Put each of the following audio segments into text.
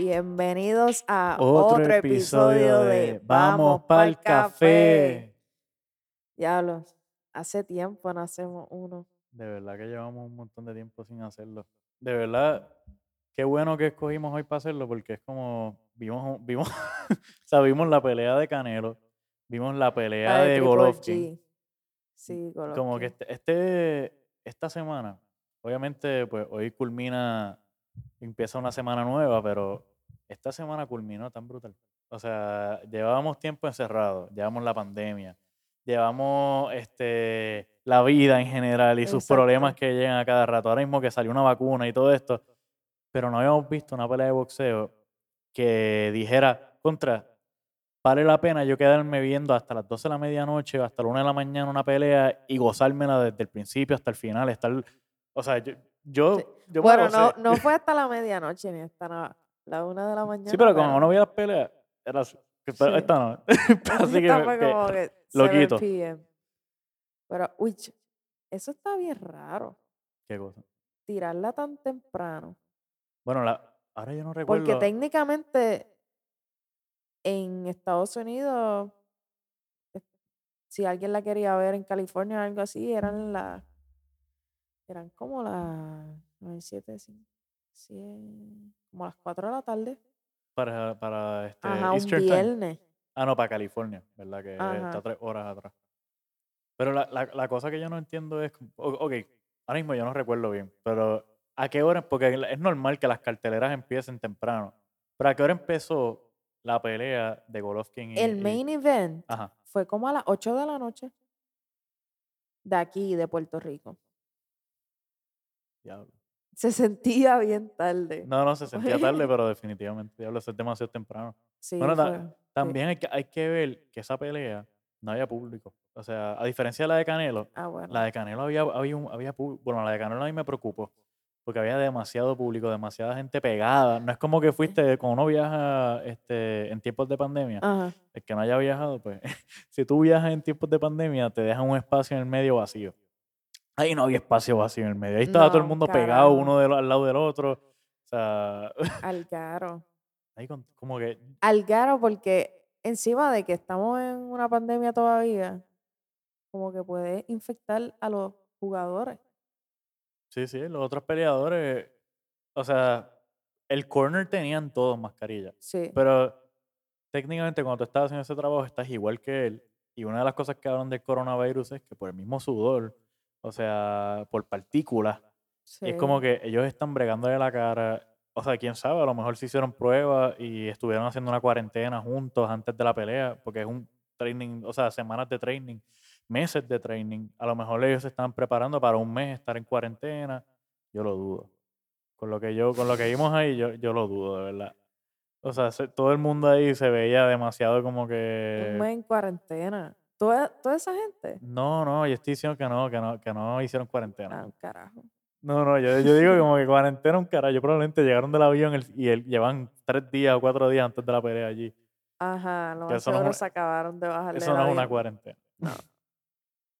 Bienvenidos a Otro, episodio de Vamos pa'l café. Diablos, hace tiempo no hacemos uno. De verdad que llevamos un montón de tiempo sin hacerlo. De verdad, qué bueno que escogimos hoy para hacerlo porque es como vimos, vimos, o sea, vimos la pelea de Canelo, vimos la pelea de, Golovkin. Sí, Golovkin. Como que este, este- esta semana, obviamente, pues hoy culmina, empieza una semana nueva, pero esta semana culminó tan brutal. O sea, llevábamos tiempo encerrados, llevamos la pandemia, llevamos este, la vida en general y sus problemas que llegan a cada rato. Ahora mismo que salió una vacuna y todo esto, pero no habíamos visto una pelea de boxeo que dijera, contra, vale la pena yo quedarme viendo hasta las 12 de la medianoche o hasta la 1 de la mañana una pelea y gozármela desde el principio hasta el final, estar, o sea, yo, yo, Sí. yo me Bueno, no, no fue hasta la medianoche ni hasta la, la una de la mañana. Sí, pero cuando uno veía las peleas, era así. esta- Sí. Esta no. Así que, me- que como que lo 7 quito. Pero, uy, eso está bien raro. ¿Qué cosa? Tirarla tan temprano. Bueno, la, ahora yo no recuerdo. Porque técnicamente en Estados Unidos, eh, si alguien la quería ver en California o algo así, eran las. Eran como las. 7, 100, como las 4 de la tarde. para, para este, Ajá, un Time. viernes. Ah, no, para California, ¿verdad? Que Ajá. está tres horas atrás. Pero la, la, la cosa que yo no entiendo es, ok, ahora mismo yo no recuerdo bien, pero ¿a qué hora? Porque es normal que las carteleras empiecen temprano, pero ¿a qué hora empezó la pelea de Golovkin y... El y- main event Ajá, fue como a las 8 de la noche. De aquí, de Puerto Rico. diablo. Se sentía bien tarde. No, no, se sentía tarde, pero definitivamente, diablo, es demasiado temprano. Sí, Bueno, fue- También hay que, hay que ver que esa pelea no había público. O sea, a diferencia de la de Canelo, Ah, bueno. La de Canelo había, había, un- había bueno, la de Canelo a mí me preocupó, porque había demasiado público, demasiada gente pegada. No es como que fuiste, cuando uno viaja este, en tiempos de pandemia, Ajá. el que no haya viajado, pues, si tú viajas en tiempos de pandemia, te dejan un espacio en el medio vacío. Ahí no había espacio vacío en el medio. Ahí estaba todo el mundo pegado uno de al lado del otro. O sea, Algaro. ahí con- como que, Algaro porque encima de que estamos en una pandemia todavía, como que puede infectar a los jugadores. sí, sí, los otros peleadores, o sea, el corner tenían todos mascarillas. Sí. Pero técnicamente cuando tú estás haciendo ese trabajo estás igual que él. Y una de las cosas que hablan del coronavirus es que por el mismo sudor, o sea, por partículas, y es como sí. que ellos están bregándole la cara. O sea, quién sabe, a lo mejor se hicieron pruebas y estuvieron haciendo una cuarentena juntos antes de la pelea, porque es un training, o sea, semanas de training, meses de training. A lo mejor ellos se están preparando para un mes estar en cuarentena. Yo lo dudo. Con lo que yo, con lo que vimos ahí, yo, yo lo dudo, de verdad. O sea, se- todo el mundo ahí se veía demasiado como Un que. mes en cuarentena. Toda, toda esa gente. No, no, yo estoy diciendo que no, que no, que no hicieron cuarentena. Ah, un carajo. No, no, yo, yo digo como que cuarentena un carajo. Yo probablemente llegaron del avión el- y el- llevan tres días o cuatro días antes de la pelea allí. Ajá, más eso no se acabaron de bajarle Eso no es una cuarentena. No.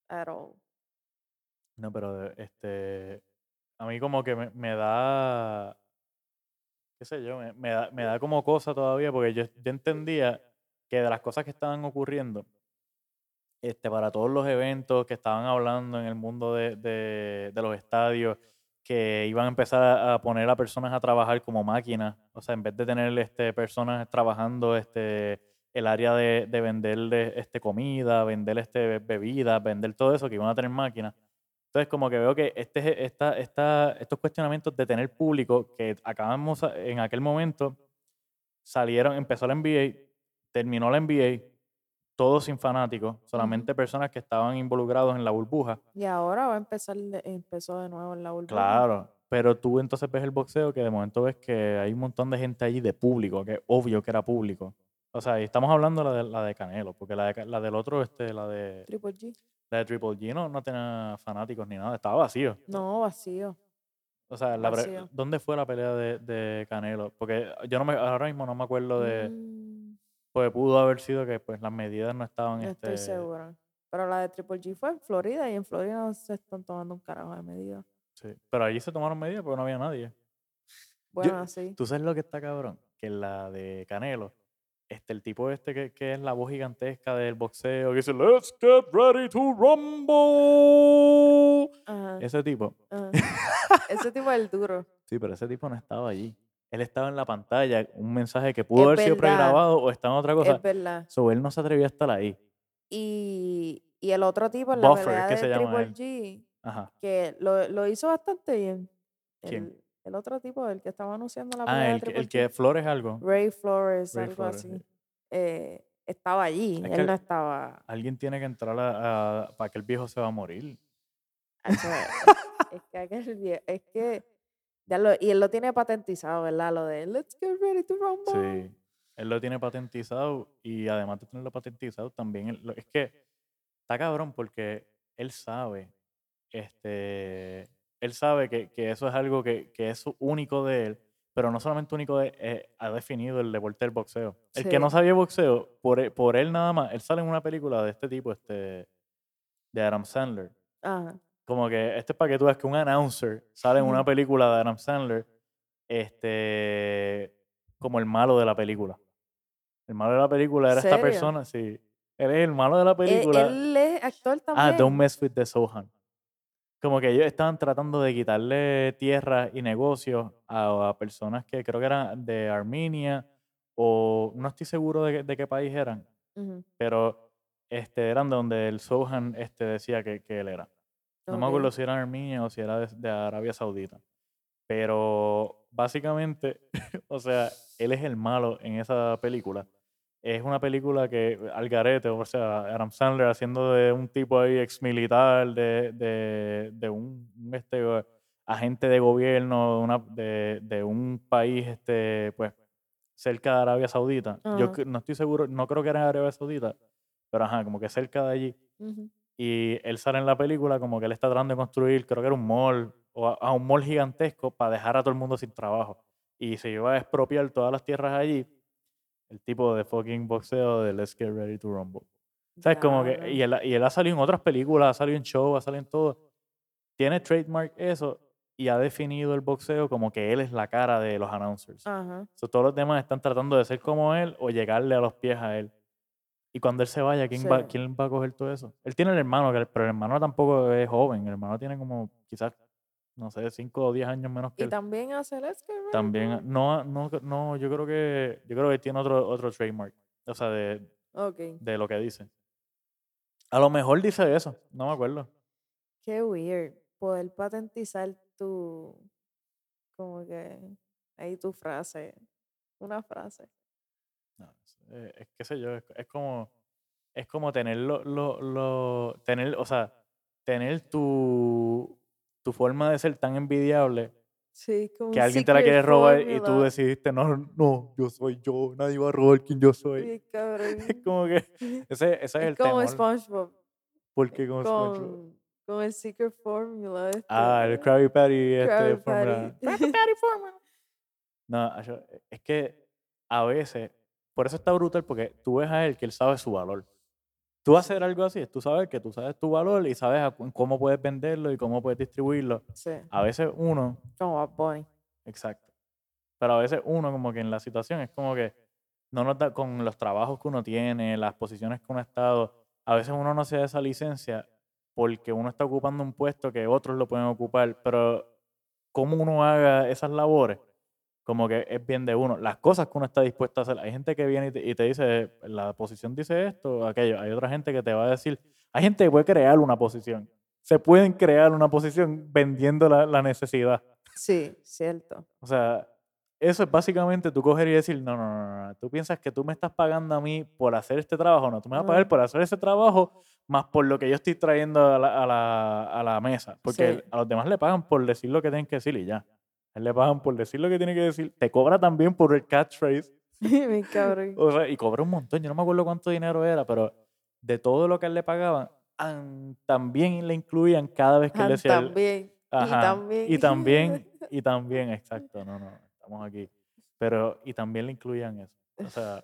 At all. No, pero este, a mí como que me, me da, qué sé yo, me, me da, me da como cosa todavía porque yo, yo entendía que de las cosas que estaban ocurriendo, este, para todos los eventos que estaban hablando en el mundo de, los estadios, que iban a empezar a, poner a personas a trabajar como máquinas, o sea, en vez de tener este, personas trabajando este, el área de, de venderle este, comida, vender este, bebidas, vender todo eso, que iban a tener máquinas. Entonces, como que veo que este, esta, esta, estos cuestionamientos de tener público que acabamos en aquel momento, salieron, empezó la NBA, terminó la NBA, todos sin fanáticos, solamente personas que estaban involucrados en la burbuja. Y ahora va a empezar, de- empezó de nuevo en la burbuja. Claro, pero tú entonces ves el boxeo que de momento ves que hay un montón de gente allí de público, que es obvio que era público. O sea, y estamos hablando la de, la de Canelo, porque la, de la del otro, este, la de, Triple G. la de Triple G no, no tenía fanáticos ni nada, estaba vacío. No, vacío. O sea, la pre- Vacío. ¿dónde fue la pelea de, de Canelo? Porque yo no me, ahora mismo no me acuerdo de, Mm, pues pudo haber sido que pues las medidas no estaban, no este, estoy segura. Pero la de Triple G fue en Florida y en Florida no se están tomando un carajo de medidas. sí. Pero allí se tomaron medidas porque no había nadie. Bueno, sí. ¿Tú sabes lo que está cabrón? que la de Canelo. Este, el tipo este que, que es la voz gigantesca del boxeo, que dice, Let's get ready to rumble. Ajá, Ese tipo. ajá. Ese tipo es el duro. Sí, pero ese tipo no estaba allí. Él estaba en la pantalla, un mensaje que pudo Es haber sido pregrabado o estaba en otra cosa. Es verdad. So, él no se atrevió a estar ahí. Y, y el otro tipo en la Buffer, pelea ¿qué de se llama Triple? G, Ajá. que lo, lo hizo bastante bien. ¿Quién? El, el otro tipo, el que estaba anunciando la Ah, pelea de el, que- Triple el G. que Flores algo. Ray Flores, Ray algo Flores, así. sí. eh, estaba allí. Es él que- no estaba. Alguien tiene que entrar a, a- para que el viejo se va a morir. Hacho, es que aquel vie- es que ya lo, y él lo tiene patentizado, ¿verdad? Lo de Let's get ready to rumble. Sí. Él lo tiene patentizado y además de tenerlo patentizado, también él- es que está cabrón porque él sabe, este, él sabe que, que eso es algo que, que es único de él, pero no solamente único de él, eh, ha definido el deporte del boxeo. El que no sabía boxeo, por, e- por él nada más, él sale en una película de este tipo, este, de Adam Sandler. Ajá. Como que este es para que tú veas que un announcer sale en una película de Adam Sandler, este, como el malo de la película. El malo de la película era esta ¿Serio? persona, sí. Él es el malo de la Eh, película. él es actor ah, también. Don't Mess with the Sohan. Como que ellos estaban tratando de quitarle tierras y negocios a, a personas que creo que eran de Armenia o no estoy seguro de, qué- de qué país eran, pero este, eran de donde el Sohan este, decía que, que él era. No me acuerdo si era Armenia o si era de, de Arabia Saudita. Pero básicamente, o sea, él es el malo en esa película. Es una película que, al garete, o sea, Adam Sandler haciendo de un tipo ahí ex militar, de, de, de un, este, agente de gobierno de, una, de, de un país este, pues, cerca de Arabia Saudita. Yo Ajá. cre- no estoy seguro, no creo que era en Arabia Saudita, pero ajá, como que cerca de allí. Ujú. Y él sale en la película como que él está tratando de construir, creo que era un mall, o a, a un mall gigantesco para dejar a todo el mundo sin trabajo. Y se iba a expropiar todas las tierras allí. El tipo de fucking boxeo de Let's Get Ready to Rumble. ¿Sabes? Como que, y él, y él ha salido en otras películas, ha salido en shows, ha salido en todo. Tiene trademark eso y ha definido el boxeo como que él es la cara de los announcers. Ajá. So, todos los demás están tratando de ser como él o llegarle a los pies a él. Y cuando él se vaya, ¿quién, va, Sí. ¿quién va a coger todo eso? Él tiene el hermano, pero el hermano tampoco es joven. El hermano tiene como quizás, no sé, 5 o 10 años menos que Y él. también hace ready También, no, no, no, yo creo que, yo creo que tiene otro, otro trademark. O sea, de, de lo que dice. A lo mejor dice eso, no me acuerdo. Qué weird. Poder patentizar tu. Como que. Ahí tu frase. Una frase. Eh, es que sé yo, es, es como es como tener lo, lo, lo- tener, o sea, tener tu, tu forma de ser tan envidiable Sí, como que alguien te la quiere robar y tú decidiste, no, no, yo soy yo, nadie va a robar quien yo soy. Cabrón. Es como que ese, ese es, el Es como temor. SpongeBob. porque como SpongeBob. Con, el secret formula. Este, Ah, el Krabby Patty, este, formula. Krabby Patty formula. No, acho, es que a veces, por eso está brutal, porque tú ves a él que él sabe su valor. Tú hacer algo así, tú sabes que tú sabes tu valor y sabes cómo puedes venderlo y cómo puedes distribuirlo. Sí, A veces uno, como Bunny. exacto, pero a veces uno como que en la situación es como que no nos da con los trabajos que uno tiene, las posiciones que uno ha estado, a veces uno no se da esa licencia porque uno está ocupando un puesto que otros lo pueden ocupar, pero cómo uno haga esas labores, como que es bien de uno. Las cosas que uno está dispuesto a hacer. Hay gente que viene y te, y te dice, la posición dice esto, aquello. Hay otra gente que te va a decir, hay gente que puede crear una posición. Se pueden crear una posición vendiendo la, la necesidad. Sí, cierto. O sea, eso es básicamente tú coger y decir, no, no, no, no, tú piensas que tú me estás pagando a mí por hacer este trabajo, no, tú me vas a pagar No. por hacer ese trabajo más por lo que yo estoy trayendo a la, a la, a la mesa. Porque Sí. a los demás le pagan por decir lo que tienen que decir y ya. A él le pagan por decir lo que tiene que decir. Te cobra también por el catchphrase. Bien cabrón. O sea, y cobra un montón. Yo no me acuerdo cuánto dinero era, pero de todo lo que él le pagaban, an- también le incluían cada vez que él decía... también. Ajá, Y también. Y también, y también, exacto, no, no, estamos aquí. Pero, y también le incluían eso. O sea,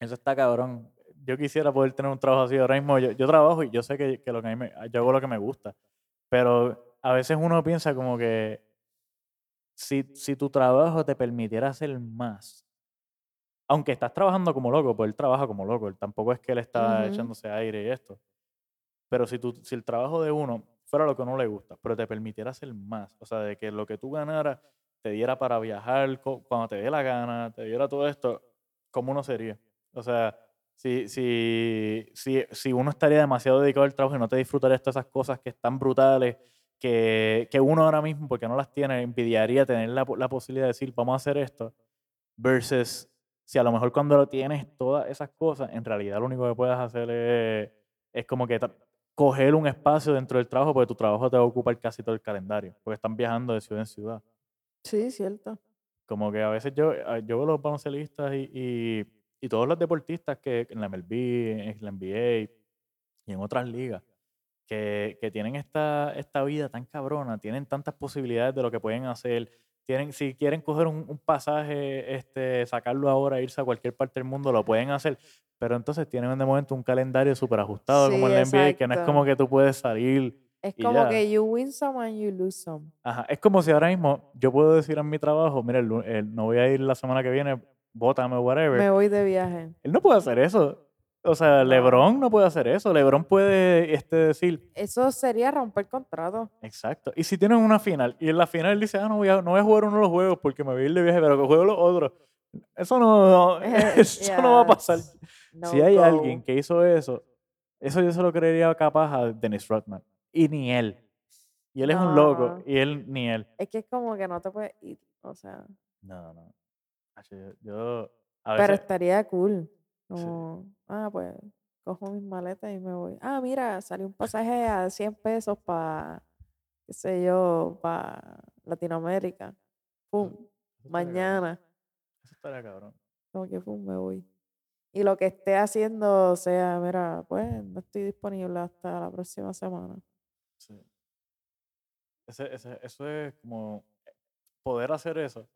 eso está cabrón. Yo quisiera poder tener un trabajo así. Ahora mismo yo, yo trabajo y yo sé que, que lo que a mí me, yo hago lo que me gusta. Pero a veces uno piensa como que si, si tu trabajo te permitiera hacer más, Aunque estás trabajando como loco, pues él trabaja como loco. Él tampoco es que él está Ujú. echándose aire y esto. Pero si, tú, si el trabajo de uno fuera lo que no le gusta, pero te permitiera hacer más, o sea, de que lo que tú ganaras te diera para viajar cuando te dé la gana, te diera todo esto, ¿cómo uno sería? O sea, si, si, si, si uno estaría demasiado dedicado al trabajo y no te disfrutarías todas esas cosas que están brutales, que, que uno ahora mismo, porque no las tiene, envidiaría tener la, la posibilidad de decir, vamos a hacer esto, versus si a lo mejor cuando lo tienes todas esas cosas, en realidad lo único que puedes hacer es, es como que coger un espacio dentro del trabajo, porque tu trabajo te va a ocupar casi todo el calendario, porque están viajando de ciudad en ciudad. Sí, cierto. Como que a veces yo, yo veo los baloncelistas y, y, y todos los deportistas que en la MLB, en la NBA y en otras ligas, que, que tienen esta, esta vida tan cabrona, tienen tantas posibilidades de lo que pueden hacer. Tienen, si quieren coger un, un pasaje, este, sacarlo ahora, irse a cualquier parte del mundo, lo pueden hacer. Pero entonces tienen de momento un calendario súper ajustado como en la NBA, que no es como que tú puedes salir. Es como ya. que you win some and you lose some. Ajá, es como si ahora mismo yo puedo decir en mi trabajo, mira, el el- no voy a ir la semana que viene, bótame, whatever. Me voy de viaje. Él no puede hacer eso. O sea, No. LeBron no puede hacer eso. LeBron puede este, decir, Eso sería romper contrato. exacto. Y si tienen una final, y en la final él dice, ah, no voy a, no voy a jugar uno de los juegos porque me voy a ir de viaje, pero que juego los otros. Eso no, eso no va a pasar. Si hay go. alguien que hizo eso, eso yo se lo creería capaz a Dennis Rodman. Y ni él. Y él es un loco. No. Y él ni él. Es que es como que no te puedes ir. O sea, No, no. Yo, yo a pero veces, estaría cool. Como, ah, pues cojo mis maletas y me voy. Ah, mira, salió un pasaje a 100 pesos para, qué sé yo, para Latinoamérica. Pum, eso estaría cabrón. mañana. Eso estaría cabrón. Como que pum, me voy. Y lo que esté haciendo sea, mira, pues no estoy disponible hasta la próxima semana. Sí. Ese, ese- eso es como poder hacer eso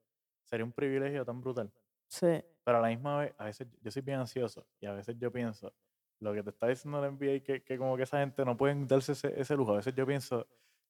sería un privilegio tan brutal. Sí. Pero a la misma vez, a veces yo soy bien ansioso y a veces yo pienso, lo que te está diciendo la NBA, que, que como que esa gente no pueden darse ese, ese lujo. A veces yo pienso,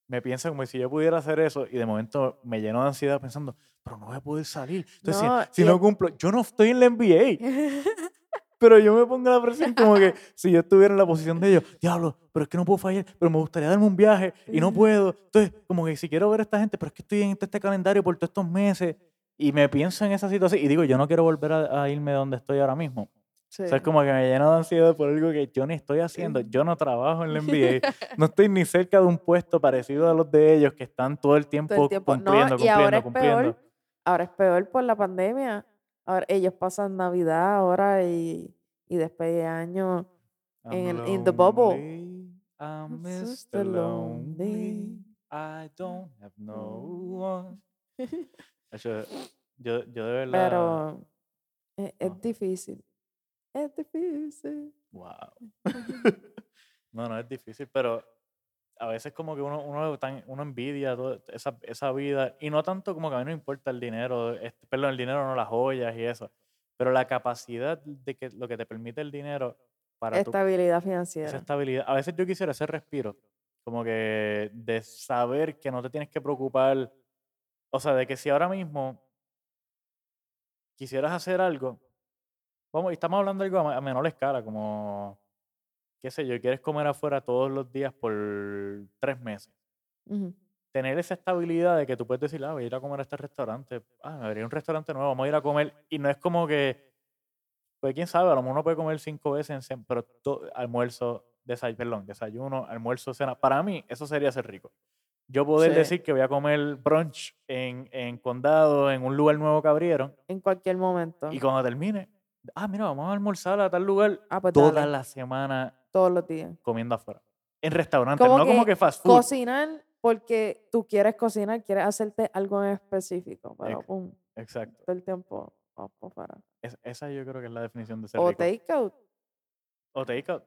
me pienso como si yo pudiera hacer eso y de momento me lleno de ansiedad pensando, pero no voy a poder salir. Entonces, si- No, si, y no cumplo, yo no estoy en la NBA. Pero yo me pongo la presión como que si yo estuviera en la posición de ellos, diablo, pero es que no puedo fallar, pero me gustaría darme un viaje y no puedo. Entonces, como que si quiero ver a esta gente, pero es que estoy en este, este calendario por todos estos meses y me pienso en esa situación y digo, yo no quiero volver a, a irme de donde estoy ahora mismo. Sí. O sea, es como que me lleno de ansiedad por algo que yo ni estoy haciendo. Yo no trabajo en la NBA, no estoy ni cerca de un puesto parecido a los de ellos que están todo el tiempo, Todo el tiempo. No, cumpliendo, y cumpliendo, ahora es cumpliendo. peor. Ahora es peor por la pandemia. Ahora ellos pasan Navidad ahora y, y después de año en el- in the bubble. I'm Mr. Lonely. I don't have no Mm. one. Yo, yo, yo de verdad. Pero es, es No. difícil. Es difícil. Wow. no, no es difícil, pero a veces como que uno, uno, tan- uno envidia toda esa, esa vida. Y no tanto como que a mí no importa el dinero, este, perdón, el dinero no las joyas y eso. Pero la capacidad de que lo que te permite el dinero para tu Estabilidad esa financiera. estabilidad. A veces yo quisiera ese respiro, como que de saber que no te tienes que preocupar, o sea, de que si ahora mismo quisieras hacer algo, vamos, y estamos hablando de algo a, menor escala, como, qué sé yo, quieres comer afuera todos los días por tres meses. Tener esa estabilidad de que tú puedes decir, ah, voy a ir a comer a este restaurante, ah, me abrí un restaurante nuevo, vamos a ir a comer, y no es como que, pues quién sabe, a lo mejor uno puede comer cinco veces, en pero almuerzo, desayuno, perdón, desayuno, almuerzo, cena. Para mí, eso sería ser rico. Yo poder Sí. decir que voy a comer brunch en, en condado, en un lugar nuevo que abrieron, En cualquier momento. y cuando termine, ah, mira, vamos a almorzar a tal lugar Ah, pues toda dale, la semana todos los días. comiendo afuera. En restaurantes, Como no como que fast food. Cocinar porque tú quieres cocinar, quieres hacerte algo en específico, pero Ex- pum, Exacto. todo el tiempo vamos para. Es- esa yo creo que es la definición de ser O rico. takeout. O takeout,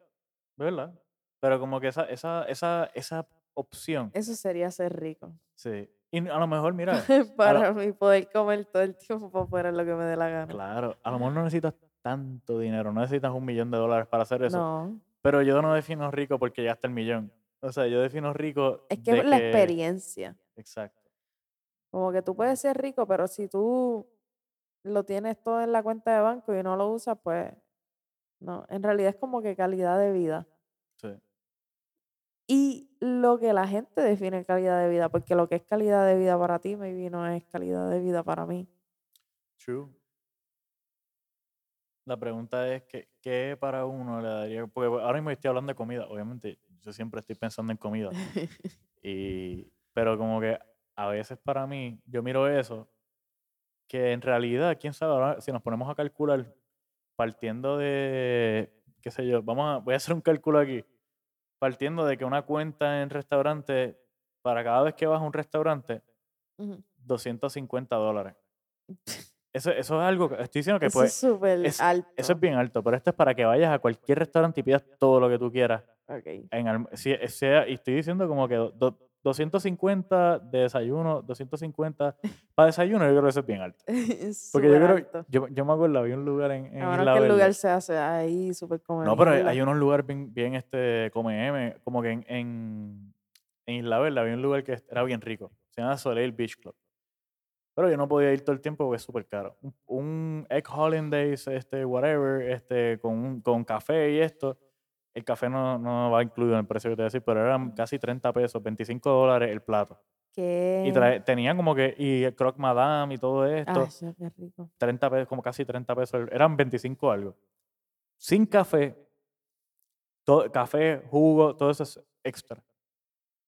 ¿verdad? Pero como que esa, esa, esa, esa opción, Eso sería ser rico. sí. Y a lo mejor, mira, Para mí poder comer todo el tiempo es lo que me dé la gana. claro, a lo mejor no necesitas tanto dinero, no necesitas un millón de dólares para hacer eso. No, Pero yo no defino rico porque ya está el millón. O sea, yo defino rico es que es la que- experiencia. Exacto. Como que tú puedes ser rico, pero si tú lo tienes todo en la cuenta de banco y no lo usas, pues no. En realidad es como que calidad de vida. Y lo que la gente define calidad de vida, porque lo que es calidad de vida para ti, maybe no es calidad de vida para mí. True. La pregunta es, ¿qué, qué para uno le daría? Porque ahora mismo estoy hablando de comida. Obviamente, yo siempre estoy pensando en comida. Y, pero como que a veces para mí, yo miro eso, que en realidad, quién sabe, ahora si nos ponemos a calcular, partiendo de, qué sé yo, vamos a, voy a hacer un cálculo aquí, partiendo de que una cuenta en restaurante, para cada vez que vas a un restaurante, Ujú. 250 dólares. Eso, eso es algo que estoy diciendo que Eso puede, es súper es- alto. eso es bien alto, pero esto es para que vayas a cualquier restaurante y pidas todo lo que tú quieras. En si sea, y estoy diciendo como que do- do- 250 de desayuno, 250 para desayuno, yo creo que eso es bien alto. Es Porque yo creo, alto. yo, yo me acuerdo, había un lugar en, en Isla que el Verde. lugar se hace ahí súper como No, pero hay, hay unos lugares bien, bien este, come M, como que en, en, en Isla Verde había un lugar que era bien rico. Se llama Soleil Beach Club. Pero yo no podía ir todo el tiempo porque es súper caro. Un, un Egg Hollandaise, este, whatever, este, con, un- con café y esto. El café no, no va incluido en el precio que te voy a decir, pero eran casi 30 pesos, 25 dólares el plato. que Y trae, tenían como que, y el croque madame y todo esto. Ay, sí, qué rico. 30 pesos, como casi 30 pesos, eran 25 algo. Sin café, todo, café, jugo, todo eso es extra.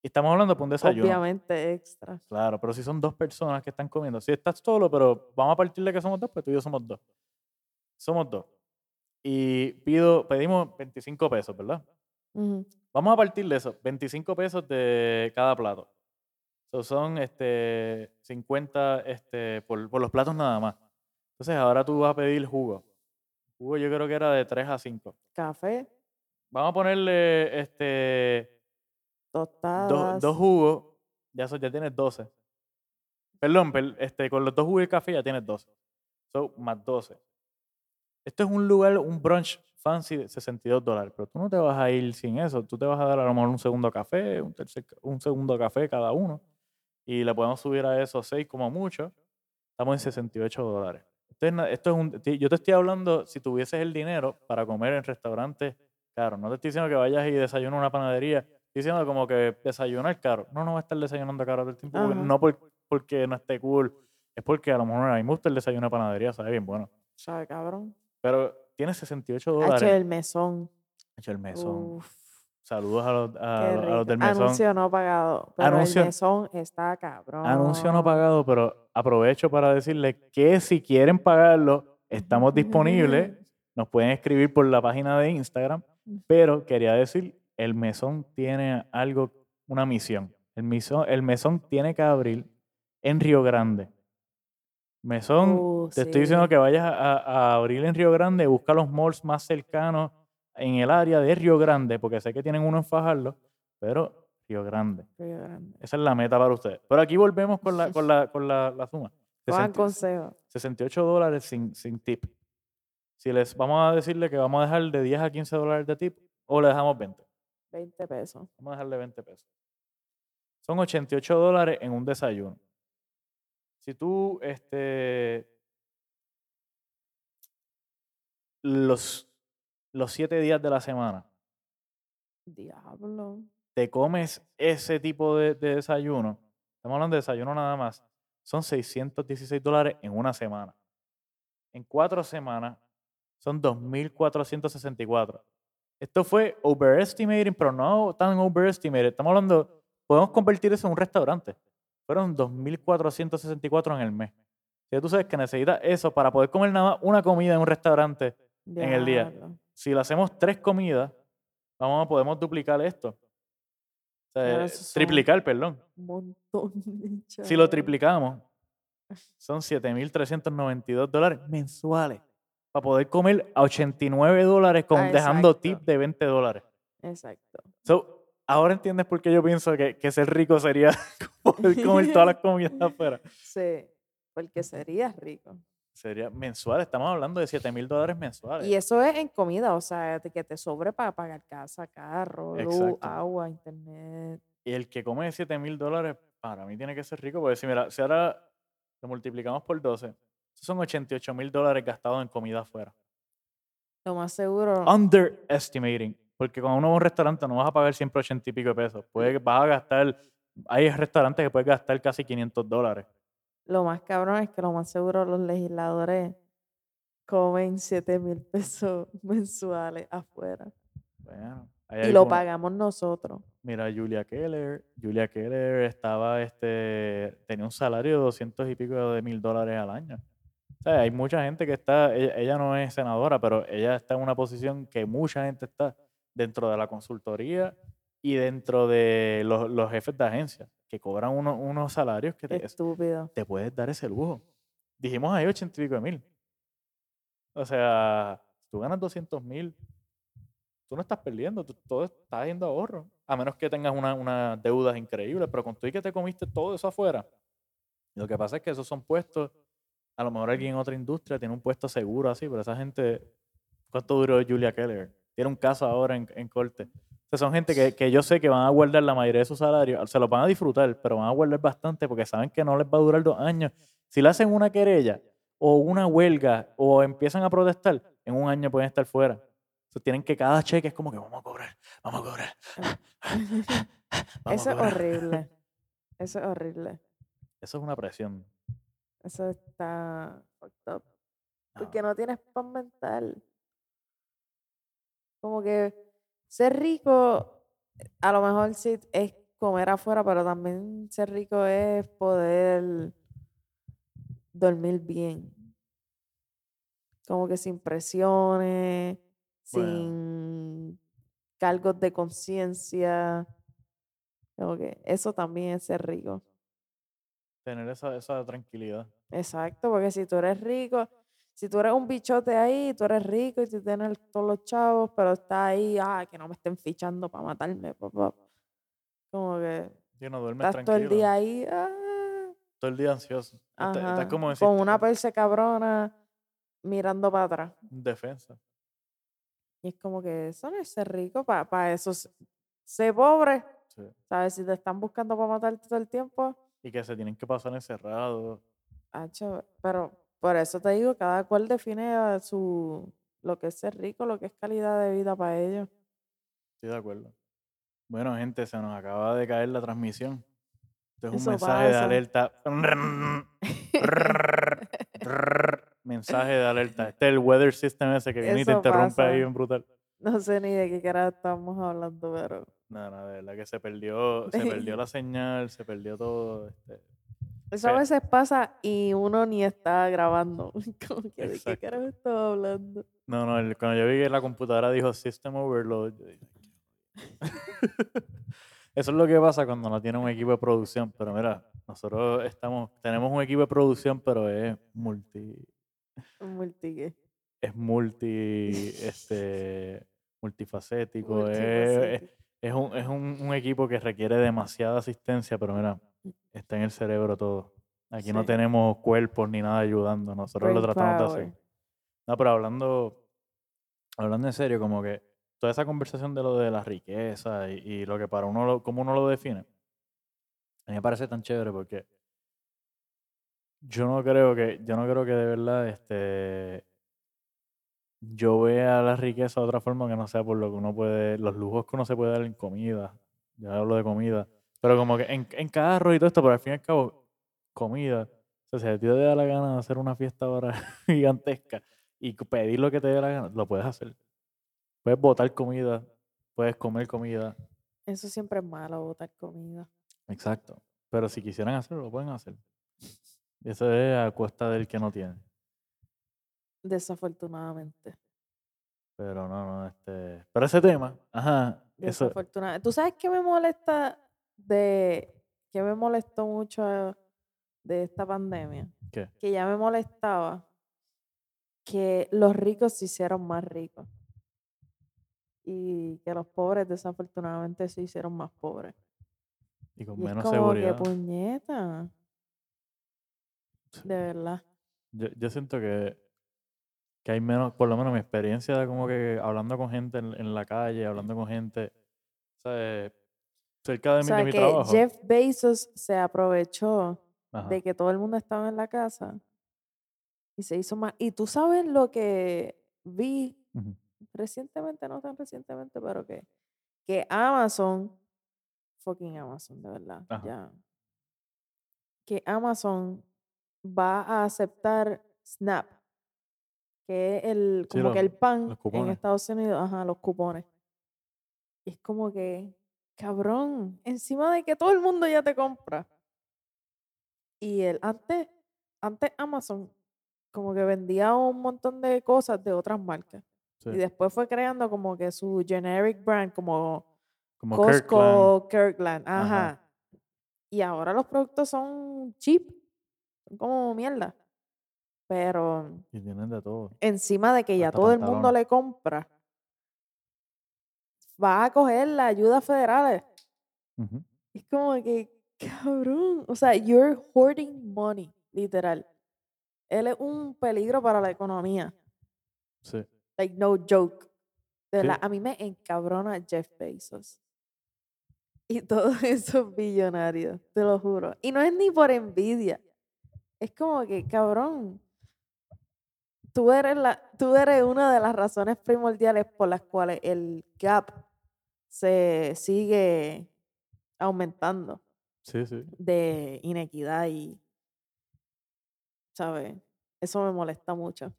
Y estamos hablando por un desayuno. Obviamente extra. Claro, pero si son dos personas que están comiendo, si estás solo, pero vamos a partir de que somos dos, pues tú y yo somos dos. Somos dos. Y pido, pedimos 25 pesos, ¿verdad? Ujú. Vamos a partir de eso, 25 pesos de cada plato. So, son este, 50 este, por, por los platos nada más. Entonces ahora tú vas a pedir jugo. Jugo yo creo que era de 3 a 5. Café, Vamos a ponerle este, tostadas. dos, dos jugos, ya, eso, ya tienes 12. Perdón, per- este, con los dos jugos y café ya tienes 12. So, más 12. Esto es un lugar, un brunch fancy de 62 dólares, pero tú no te vas a ir sin eso. Tú te vas a dar a lo mejor un segundo café, un, tercer, un segundo café cada uno. Y le podemos subir a esos 6 como mucho. Estamos en 68 dólares. Esto es na- esto es un, yo te estoy hablando si tuvieses el dinero para comer en restaurantes caros. No te estoy diciendo que vayas y desayunes en una panadería. Estoy diciendo como que desayunar caro. No, no va a estar desayunando caro todo el tiempo. porque- no por- porque no esté cool. Es porque a lo mejor a mí me gusta el desayuno de panadería, sabe bien bueno. ¿Sabe, cabrón? Pero tiene 68 H dólares. el mesón. Hecho el mesón. Uf, Saludos a los, a, los del mesón. Anuncio no pagado. Pero Anuncio- el mesón está cabrón. Anuncio no pagado, pero aprovecho para decirles que si quieren pagarlo, estamos disponibles. Nos pueden escribir por la página de Instagram. Pero quería decir, el mesón tiene algo, una misión. El mesón, el mesón tiene que abrir en Río Grande. Mesón, Uh, te estoy diciendo que vayas a, a abrir en Río Grande, busca los malls más cercanos en el área de Río Grande, porque sé que tienen uno en Fajardo, pero Río Grande. Río Grande. Esa es la meta para ustedes. Pero aquí volvemos con la, con la, con la, la suma. Cojan 60 consejo. 68 dólares sin, sin tip. Si les vamos a decirle que vamos a dejar de 10 a 15 dólares de tip, o le dejamos 20. 20 pesos. Vamos a dejarle 20 pesos. Son 88 dólares en un desayuno. Si tú, este, los, los 7 días de la semana, Diablo. te comes ese tipo de, de desayuno, estamos hablando de desayuno nada más, son 616 dólares en una semana. En cuatro semanas son 2.464. Esto fue overestimating, pero no tan overestimated. Estamos hablando, podemos convertir eso en un restaurante. Fueron 2.464 en el mes. Si tú sabes que necesitas eso para poder comer nada más una comida en un restaurante, En el día. Si lo hacemos tres comidas, vamos a podemos duplicar esto. O sea, triplicar, perdón. Un montón de Si lo triplicamos, son 7.392 dólares mensuales para poder comer a 89 dólares con, Ah, dejando tip de 20 dólares. Exacto. So, ahora entiendes por qué yo pienso que, que ser rico sería poder comer todas las comidas afuera. Sí, porque sería rico. Sería mensual, estamos hablando de 7 mil dólares mensuales. Y eso es en comida, o sea, que te sobre para pagar casa, carro, luz, agua, internet. Y el que come 7 mil dólares, para mí tiene que ser rico, porque si, mira, si ahora lo multiplicamos por 12, son 88 mil dólares gastados en comida afuera. Lo más seguro. Underestimating. Porque cuando uno va a un restaurante no vas a pagar siempre 80 y pico de pesos. Puedes, vas a gastar, hay restaurantes que puedes gastar casi 500 dólares. Lo más cabrón es que lo más seguro los legisladores comen 7 mil pesos mensuales afuera. Bueno, y lo pagamos nosotros. Mira, Julia Keller, Julia Keller estaba, este, tenía un salario de 200 y pico de mil dólares al año. O sea, hay mucha gente que está, ella, no es senadora, pero ella está en una posición que mucha gente está dentro de la consultoría y dentro de los, jefes de agencia, que cobran unos salarios que te, te puedes dar ese lujo. Dijimos ahí 80 y pico de mil. O sea, tú ganas 200 mil, tú no estás perdiendo, tú, todo está yendo a ahorro. A menos que tengas unas una deudas increíbles, pero con tú y que te comiste todo eso afuera. Lo que pasa es que esos son puestos, a lo mejor alguien en otra industria tiene un puesto seguro así, pero esa gente, ¿cuánto duró Julia Keller? Tiene un caso ahora en, en corte. O sea, son gente que, que, yo sé que van a guardar la mayoría de su salario, se lo van a disfrutar, pero van a guardar bastante porque saben que no les va a durar dos años. Si le hacen una querella o una huelga o empiezan a protestar, en un año pueden estar fuera tienen que cada cheque es como que vamos a cobrar, vamos a cobrar. Eso es horrible. Eso es horrible. Eso es una presión. Eso está fucked up. Porque no tienes pan mental. Como que ser rico, a lo mejor sí es comer afuera, pero también ser rico es poder dormir bien. Como que sin presiones, sin cargos de conciencia. eso también es ser rico. Tener esa, esa tranquilidad. Exacto, porque si tú eres rico, si tú eres un bichote ahí, tú eres rico y tú tienes todos los chavos, pero está ahí, ah, que no me estén fichando para matarme, papá. Como que. no duermes estás todo el día ahí. Ah. Todo el día ansioso. como con una perse cabrona mirando para atrás. Defensa. Y es como que eso no es ser rico, para eso ser pobre. ¿Sabes? Si te están buscando para matarte todo el tiempo. Y que se tienen que pasar encerrados. pero por eso te digo, cada cual define su lo que es ser rico, lo que es calidad de vida para ellos. Estoy de acuerdo. Bueno, gente, se nos acaba de caer la transmisión. Esto es un mensaje de alerta. mensaje de alerta. Este es el weather system ese que viene y te interrumpe ahí en brutal. No sé ni de qué cara estamos hablando, pero. No, no, de verdad que se perdió, se perdió la señal, se perdió todo. Este, Eso a veces pasa y uno ni está grabando. ¿De qué cara estaba hablando? No, no, cuando yo vi que la computadora dijo System Overload, Eso es lo que pasa cuando no tiene un equipo de producción. Pero mira, nosotros estamos, tenemos un equipo de producción, pero es multi. ¿Multi Es multi, este, multifacético. Es, es, un, es un, equipo que requiere demasiada asistencia, pero mira, está en el cerebro todo. Aquí no tenemos cuerpos ni nada ayudando. Nosotros lo tratamos de hacer. No, pero hablando, hablando en serio, como que toda esa conversación de lo de la riqueza y, lo que para uno, lo, cómo uno lo define, a mí me parece tan chévere porque yo no creo que, yo no creo que de verdad este, yo vea la riqueza de otra forma que no sea por lo que uno puede, los lujos que uno se puede dar en comida. Ya hablo de comida. Pero como que en, en carro y todo esto, pero al fin y al cabo, comida. O sea, si a ti te da la gana de hacer una fiesta ahora gigantesca y pedir lo que te dé la gana, lo puedes hacer. Puedes botar comida, puedes comer comida. Eso siempre es malo, botar comida. Exacto. Pero si quisieran hacerlo, lo pueden hacer. Eso es a cuesta del que no tiene. Desafortunadamente. Pero no, no, este. Pero ese tema, ajá. Desafortunadamente. ¿Tú sabes qué me molesta de. qué me molestó mucho de esta pandemia? ¿Qué? Que ya me molestaba que los ricos se hicieron más ricos y que los pobres desafortunadamente se hicieron más pobres. Y con menos es como seguridad. Que puñeta. De verdad. Yo, yo siento que, que hay menos, por lo menos mi experiencia de como que hablando con gente en, la calle, hablando con gente, ¿sabes? Cerca de, o sea, mi, que Jeff Bezos se aprovechó de que todo el mundo estaba en la casa Y se hizo más. Y tú sabes lo que vi recientemente, no tan recientemente, pero que, que Amazon, fucking Amazon, de verdad, Ajá. ya. Que Amazon va a aceptar Snap, que es el, Sí, como que el pan en. Estados Unidos, ajá, los cupones. Y es como que, cabrón, encima de que todo el mundo ya te compra. Y el antes, antes Amazon como que vendía un montón de cosas de otras marcas. Sí. Y después fue creando como que su generic brand, como Como Costco, Kirkland. Kirkland, ajá. Ajá. Y ahora los productos son cheap, son como mierda. Pero Y tienen de todo. encima de que ya todo el mundo le compra, va a coger las ayudas federales. Es como que, cabrón, o sea, you're hoarding money, literal. Él es un peligro para la economía. Sí. Like, no joke. De Sí. verdad, a mí me encabrona Jeff Bezos. Y todos esos billonarios, te lo juro. Y no es ni por envidia. Es como que, cabrón, tú eres, la, tú eres una de las razones primordiales por las cuales el gap se sigue aumentando Sí, sí. de inequidad y, ¿sabes? Eso me molesta mucho.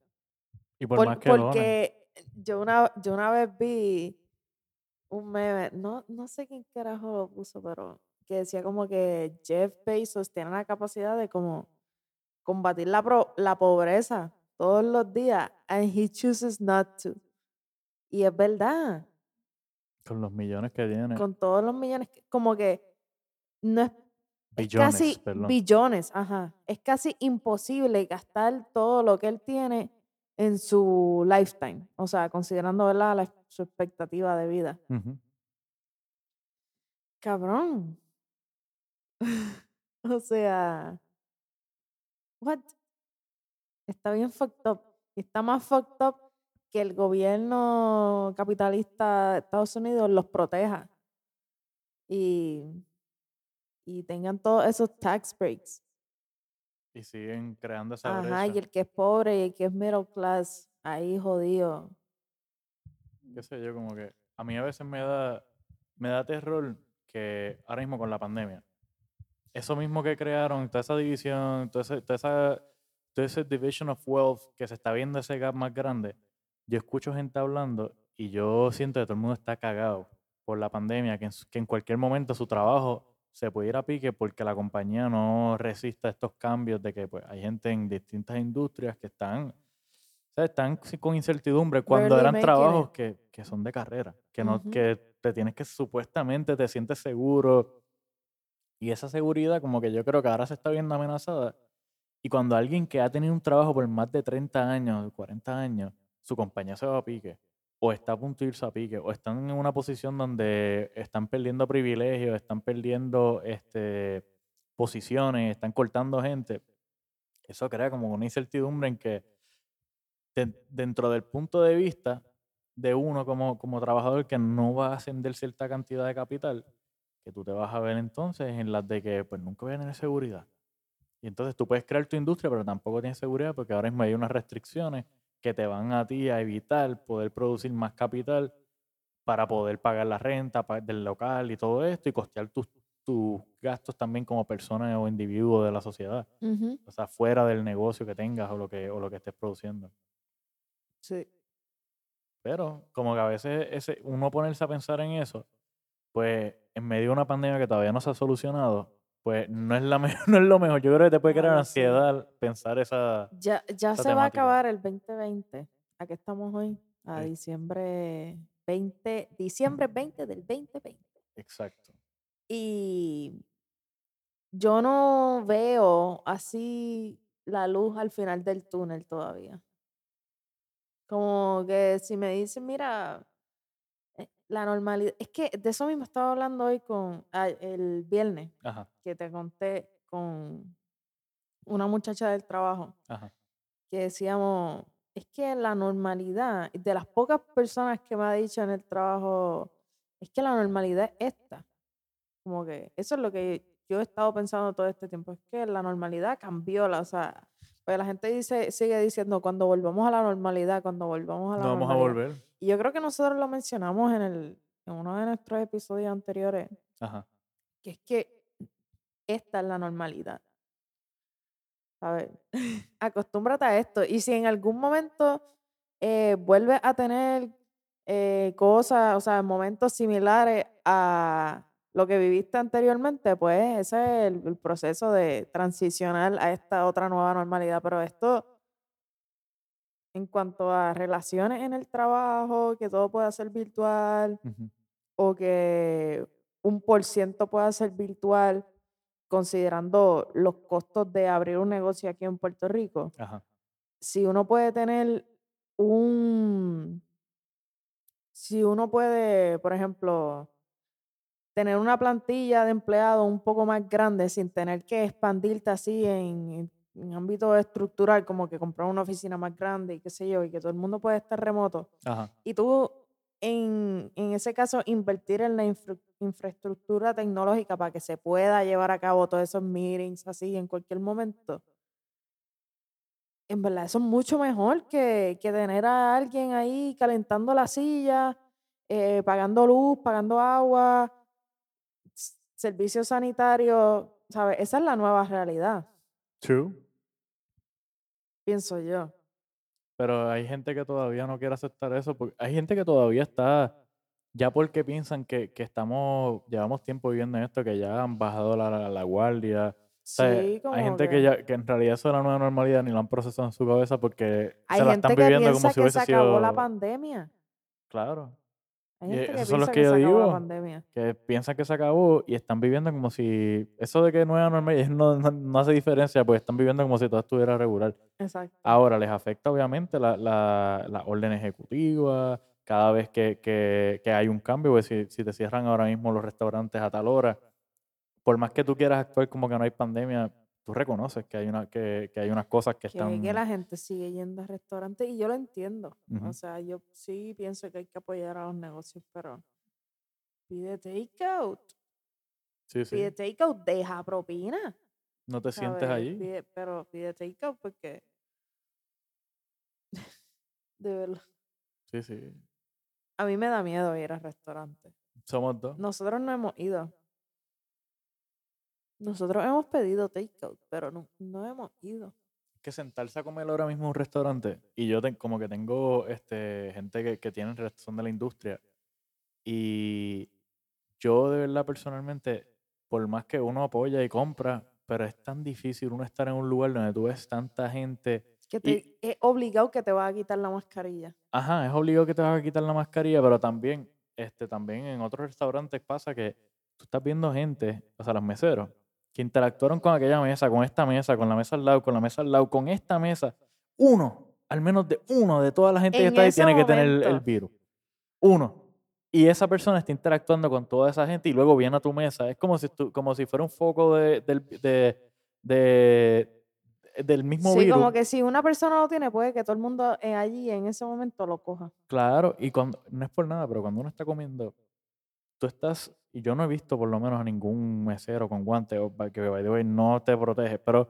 Y por, Por- más que donen. porque yo una, yo una vez vi un meme, no, no sé quién carajo lo puso, pero que decía como que Jeff Bezos tiene la capacidad de como combatir la, pro- la pobreza todos los días and he chooses not to. Y es verdad, Con los millones que tiene. con todos los millones, como que no es es billones, casi perdón. billones, ajá. Es casi imposible gastar todo lo que él tiene en su lifetime. O sea, considerando ¿verdad? La- su expectativa de vida. Cabrón. o sea, what? Está bien fucked up. Y Está más fucked up que el gobierno capitalista de Estados Unidos los proteja. Y, y tengan todos esos tax breaks. Y siguen creando esa Ajá, y brecha. el que es pobre y el que es middle class, ahí jodido. qué sé yo, como que a mí a veces me da, me da terror que ahora mismo con la pandemia, eso mismo que crearon, toda esa división, toda esa, toda esa, todo ese division of wealth que se está viendo ese gap más grande, yo escucho gente hablando y yo siento que todo el mundo está cagado por la pandemia, que en, que en cualquier momento su trabajo se puede ir a pique porque la compañía no resista estos cambios de que pues, hay gente en distintas industrias que están, ¿sabes? están si- con incertidumbre cuando Barely eran trabajos que, que son de carrera, que, no, Ujú. que te tienes que supuestamente te sientes seguro. Y esa seguridad como que yo creo que ahora se está viendo amenazada. Y cuando alguien que ha tenido un trabajo por más de 30 años, 40 años, su compañía se va a pique, o está a punto de irse a pique, o están en una posición donde están perdiendo privilegios, están perdiendo este, posiciones, están cortando gente, eso crea como una incertidumbre en que de- dentro del punto de vista de uno como, como trabajador que no va a ascender cierta cantidad de capital, que tú te vas a ver entonces en las de que pues nunca voy a tener seguridad. Y entonces tú puedes crear tu industria, pero tampoco tienes seguridad porque ahora mismo hay unas restricciones que te van a ti a evitar poder producir más capital para poder pagar la renta del local y todo esto y costear tus, tus gastos también como persona o individuo de la sociedad. O sea, fuera del negocio que tengas o lo que, o lo que estés produciendo. Sí. Pero como que a veces ese, uno ponerse a pensar en eso, pues en medio de una pandemia que todavía no se ha solucionado, pues no es, la no es lo mejor. Yo creo que te puede crear ansiedad pensar esa... Ya, ya esa se va a acabar el 2020. ¿A qué estamos hoy? A Sí. diciembre 20, diciembre 20 del 2020. Exacto. Y yo no veo así la luz al final del túnel todavía. Como que si me dicen, mira, la normalidad, es que de eso mismo estaba hablando hoy con el viernes, Ajá, que te conté con una muchacha del trabajo, ajá. que decíamos, es que la normalidad, de las pocas personas que me ha dicho en el trabajo, es que la normalidad es esta. Como que eso es lo que yo he estado pensando todo este tiempo, es que la normalidad cambió, la, o sea, Pues la gente dice, sigue diciendo cuando volvamos a la normalidad, cuando volvamos a la No vamos a normalidad. volver. Y yo creo que nosotros lo mencionamos en, el, en uno de nuestros episodios anteriores, Ajá. que es que esta es la normalidad. ¿Sabes? Acostúmbrate a esto. Y si en algún momento eh, vuelves a tener eh, cosas, o sea, momentos similares a lo que viviste anteriormente, pues ese es el, el proceso de transicionar a esta otra nueva normalidad. Pero esto, en cuanto a relaciones en el trabajo, que todo pueda ser virtual o que un por ciento pueda ser virtual, considerando los costos de abrir un negocio aquí en Puerto Rico, Ajá. si uno puede tener un, si uno puede, por ejemplo, tener una plantilla de empleados un poco más grande sin tener que expandirte así en, en- ámbito estructural, como que comprar una oficina más grande y qué sé yo, y que todo el mundo puede estar remoto. Ajá. Y tú, en, en ese caso, invertir en la infra- infraestructura tecnológica para que se pueda llevar a cabo todos esos meetings así en cualquier momento. En verdad, eso es mucho mejor que, que tener a alguien ahí calentando la silla, eh, pagando luz, pagando agua, s- servicios sanitarios, ¿sabes? Esa es la nueva realidad, True. pienso yo. Pero hay gente que todavía no quiere aceptar eso. Porque hay gente que todavía está, ya porque piensan que, que estamos, llevamos tiempo viviendo en esto, que ya han bajado la, la, la guardia. O sea, Sí, como hay gente que, que- ya, que en realidad eso es la nueva normalidad ni lo han procesado en su cabeza porque Hay se la gente están que viviendo como si que hubiese se acabó la sido... pandemia. Claro. Hay gente que esos son los que que yo digo. que piensan que se acabó y están viviendo como si eso de que nueva normalidad no, no, no hace diferencia, pues están viviendo como si todo estuviera regular. Exacto. Ahora les afecta obviamente la, la, la orden ejecutiva, cada vez que, que, que hay un cambio, pues si, si te cierran ahora mismo los restaurantes a tal hora, por más que tú quieras actuar como que no hay pandemia, tú reconoces que hay, una, que, que hay unas cosas que que, están... que la gente sigue yendo a restaurantes y yo lo entiendo. O sea, yo sí pienso que hay que apoyar a los negocios, pero pide takeout. Sí, sí. Pide takeout, deja propina. No te sientes allí. Pide- pero pide takeout porque. De verdad. Sí, sí. A mí me da miedo ir a restaurantes. Somos dos. Nosotros no hemos ido. Nosotros hemos pedido takeout, pero no, no hemos ido. que sentarse a comer ahora mismo en un restaurante y yo ten- como que tengo este, gente que, que tienen son de la industria y yo de verdad personalmente, por más que uno apoya y compra, pero es tan difícil uno estar en un lugar donde tú ves tanta gente. Que te, es obligado que te vas a quitar la mascarilla. Ajá, es obligado que te vas a quitar la mascarilla, pero también, este, también en otros restaurantes pasa que tú estás viendo gente, o sea, los meseros, que interactuaron con aquella mesa, con esta mesa, con la mesa al lado, con la mesa al lado, con esta mesa. Uno, al menos de uno de toda la gente que está ahí tiene que tener el- virus. Uno. Y esa persona está interactuando con toda esa gente y luego viene a tu mesa. Es como si, tú, como si fuera un foco de, del, de, de- del mismo Sí, virus. como que si una persona lo tiene, puede que todo el mundo eh, allí en ese momento lo coja. Claro, y cuando, no es por nada, pero cuando uno está comiendo, tú estás, y yo no he visto por lo menos a ningún mesero con guantes, que by the way no te protege, pero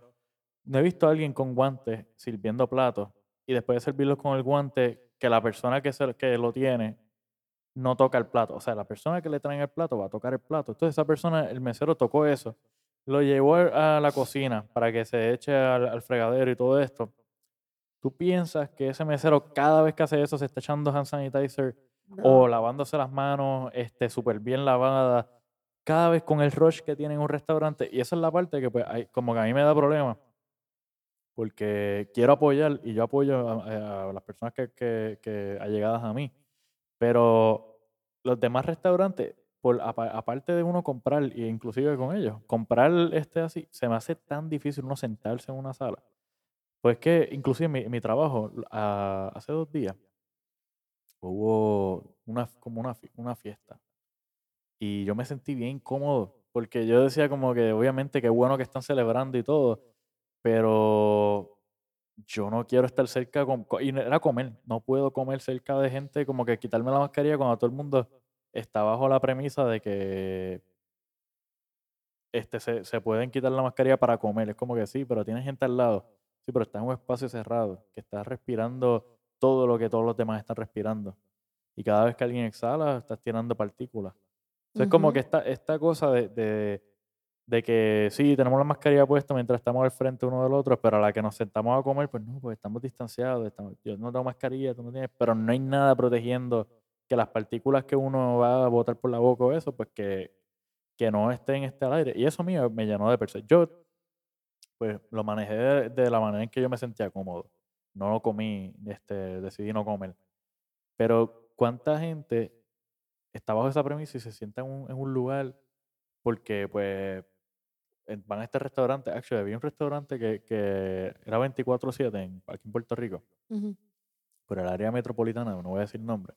no he visto a alguien con guantes sirviendo platos y después de servirlos con el guante, que la persona que, se, que lo tiene no toca el plato. O sea, la persona que le traen el plato va a tocar el plato. Entonces esa persona, el mesero tocó eso, lo llevó a la cocina para que se eche al, al fregadero y todo esto. ¿Tú piensas que ese mesero cada vez que hace eso se está echando hand sanitizer o No. lavándose las manos este, súper bien lavadas, cada vez con el rush que tiene en un restaurante. Y esa es la parte que pues, hay- como que a mí me da problema, porque quiero apoyar y yo apoyo a, a las personas que, que, que allegadas a mí, pero los demás restaurantes, por, apa- aparte de uno comprar, e inclusive con ellos, comprar este así, se me hace tan difícil uno sentarse en una sala. Pues que inclusive mi, mi trabajo, hace dos días, hubo una, como una, una fiesta. Y yo me sentí bien cómodo, porque yo decía como que obviamente qué bueno que están celebrando y todo, pero yo no quiero estar cerca con, co- y era comer, no puedo comer cerca de gente, como que quitarme la mascarilla cuando todo el mundo está bajo la premisa de que este, se, se pueden quitar la mascarilla para comer. Es como que sí, pero tienes gente al lado. Sí, pero estás en un espacio cerrado, que estás respirando todo lo que todos los demás están respirando. Y cada vez que alguien exhala, estás tirando partículas. Entonces, es como que esta, esta cosa de, de, de, que sí, tenemos la mascarilla puesta mientras estamos al frente uno del otro, pero a la que nos sentamos a comer, pues no, pues estamos distanciados. Estamos, yo no tengo mascarilla, tú no tienes, pero no hay nada protegiendo que las partículas que uno va a botar por la boca o eso, pues que, que no estén este al aire. Y eso a mí me llenó de percepción. Yo, pues lo manejé de, la manera en que yo me sentía cómodo. No lo comí, este, decidí no comer. Pero ¿cuánta gente está bajo esa premisa y se sienta en un, en un lugar porque pues van a este restaurante, actually, había un restaurante que, que era 24-7 aquí en Puerto Rico, por el área metropolitana, no voy a decir nombre,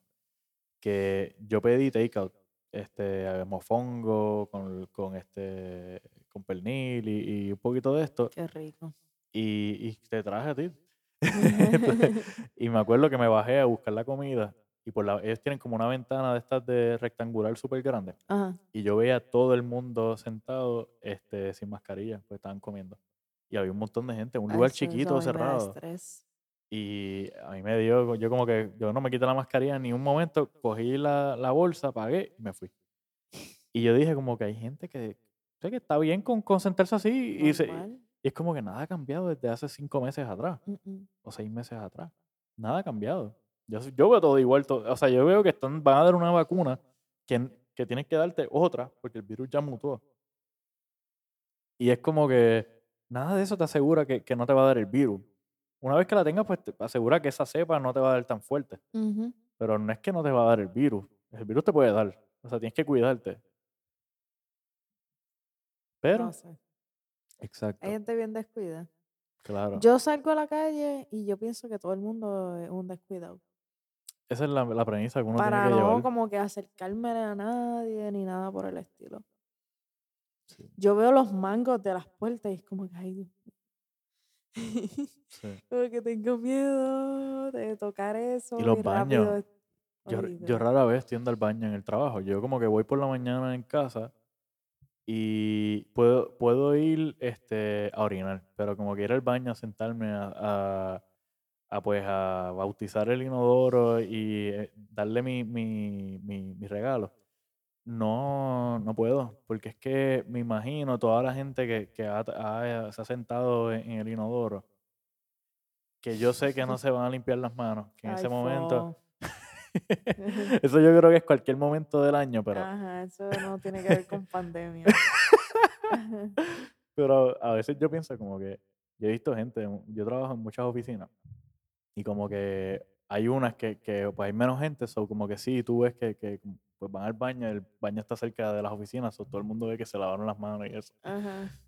que yo pedí takeout, este, mofongo con, con este, con pernil y, un poquito de esto. Qué rico. Y, y te traje a ti. y me acuerdo que me bajé a buscar la comida y por la, ellos tienen como una ventana de estas de rectangular súper grande. Y yo veía a todo el mundo sentado este, sin mascarilla, pues estaban comiendo. Y había un montón de gente, un lugar chiquito, cerrado. Y a mí me dio, yo como que, yo no me quité la mascarilla en ningún momento, cogí la, la bolsa, pagué y me fui. Y yo dije como que hay gente que, sé que está bien con, concentrarse así y, se, y, es como que nada ha cambiado desde hace cinco meses atrás o seis meses atrás. Nada ha cambiado. Yo, yo veo todo igual. o sea, yo veo que están, van a dar una vacuna que, que tienes que darte otra porque el virus ya mutó. Y es como que nada de eso te asegura que, que no te va a dar el virus una vez que la tengas, pues te asegura que esa cepa no te va a dar tan fuerte. Pero no es que no te va a dar el virus. El virus te puede dar. O sea, tienes que cuidarte. Pero. No sé. Exacto. Hay gente bien descuida. Claro. Yo salgo a la calle y yo pienso que todo el mundo es un descuidado. Esa es la, la premisa que uno Para tiene que no como que acercarme a nadie ni nada por el estilo. Yo veo los mangos de las puertas y es como que, ay, Porque tengo miedo de tocar eso. Y los baños. Yo, rara vez tiendo al baño en el trabajo. Yo como que voy por la mañana en casa y puedo, puedo ir este, a orinar, pero como que ir al baño a sentarme a, a, pues a bautizar el inodoro y eh, darle mi, mi, mi, mi regalo no, no puedo, porque es que me imagino toda la gente que, que se ha sentado en, el inodoro, que yo sé que no se van a limpiar las manos, que en ese momento... eso yo creo que es cualquier momento del año, pero... Ajá, eso no tiene que ver con pandemia. pero a veces yo pienso como que yo he visto gente, yo trabajo en muchas oficinas y como que hay unas que, que pues hay menos gente, o como que sí, tú ves que, que pues van al baño, el baño está cerca de las oficinas, o todo el mundo ve que se lavaron las manos y eso.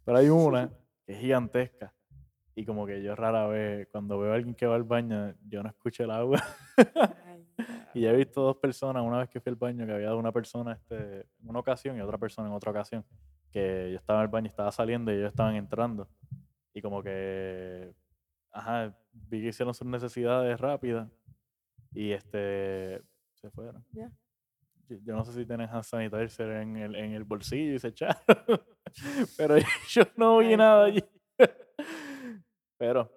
Pero hay una que es gigantesca y como que yo rara vez, cuando veo a alguien que va al baño, yo no escucho el agua. y ya he visto dos personas, una vez que fui al baño, que había una persona este, en una ocasión y otra persona en otra ocasión, que yo estaba en el baño, estaba saliendo y ellos estaban entrando. Y como que, ajá, vi que hicieron sus necesidades rápidas y este, se fueron. Yo no sé si tienen hand sanitizer en el, en el bolsillo y se echaron, pero yo no vi nada allí. pero,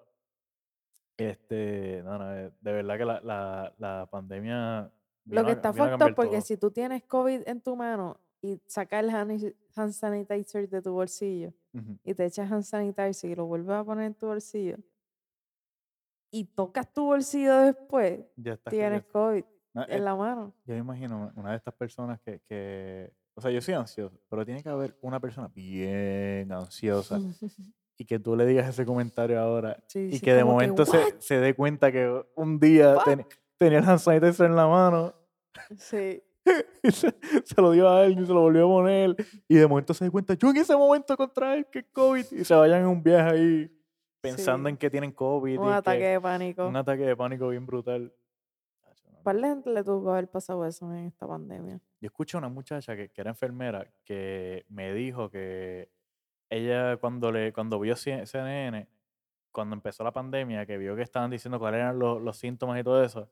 este, no, no, eh, de verdad que la, la, la pandemia... Lo que está fuerte porque si tú tienes COVID en tu mano y sacas el hand, sanitizer de tu bolsillo y te echas hand sanitizer y lo vuelves a poner en tu bolsillo y tocas tu bolsillo después, tienes COVID. En la mano. Yo me imagino una de estas personas que, que, o sea, yo soy ansioso, pero tiene que haber una persona bien ansiosa y que tú le digas ese comentario ahora y que de momento se, se, dé cuenta que un día tenía el hand sanitizer en la mano. Sí. y se, lo dio a él y se lo volvió a poner y de momento se da cuenta, yo en ese momento contraer que COVID y se vayan en un viaje ahí pensando en que tienen COVID. Un ataque de pánico. Un ataque de pánico bien brutal de gente le tuvo que haber pasado eso en esta pandemia? Yo escuché a una muchacha que, que, era enfermera que me dijo que ella cuando, le, cuando vio CNN, cuando empezó la pandemia, que vio que estaban diciendo cuáles eran los, los síntomas y todo eso,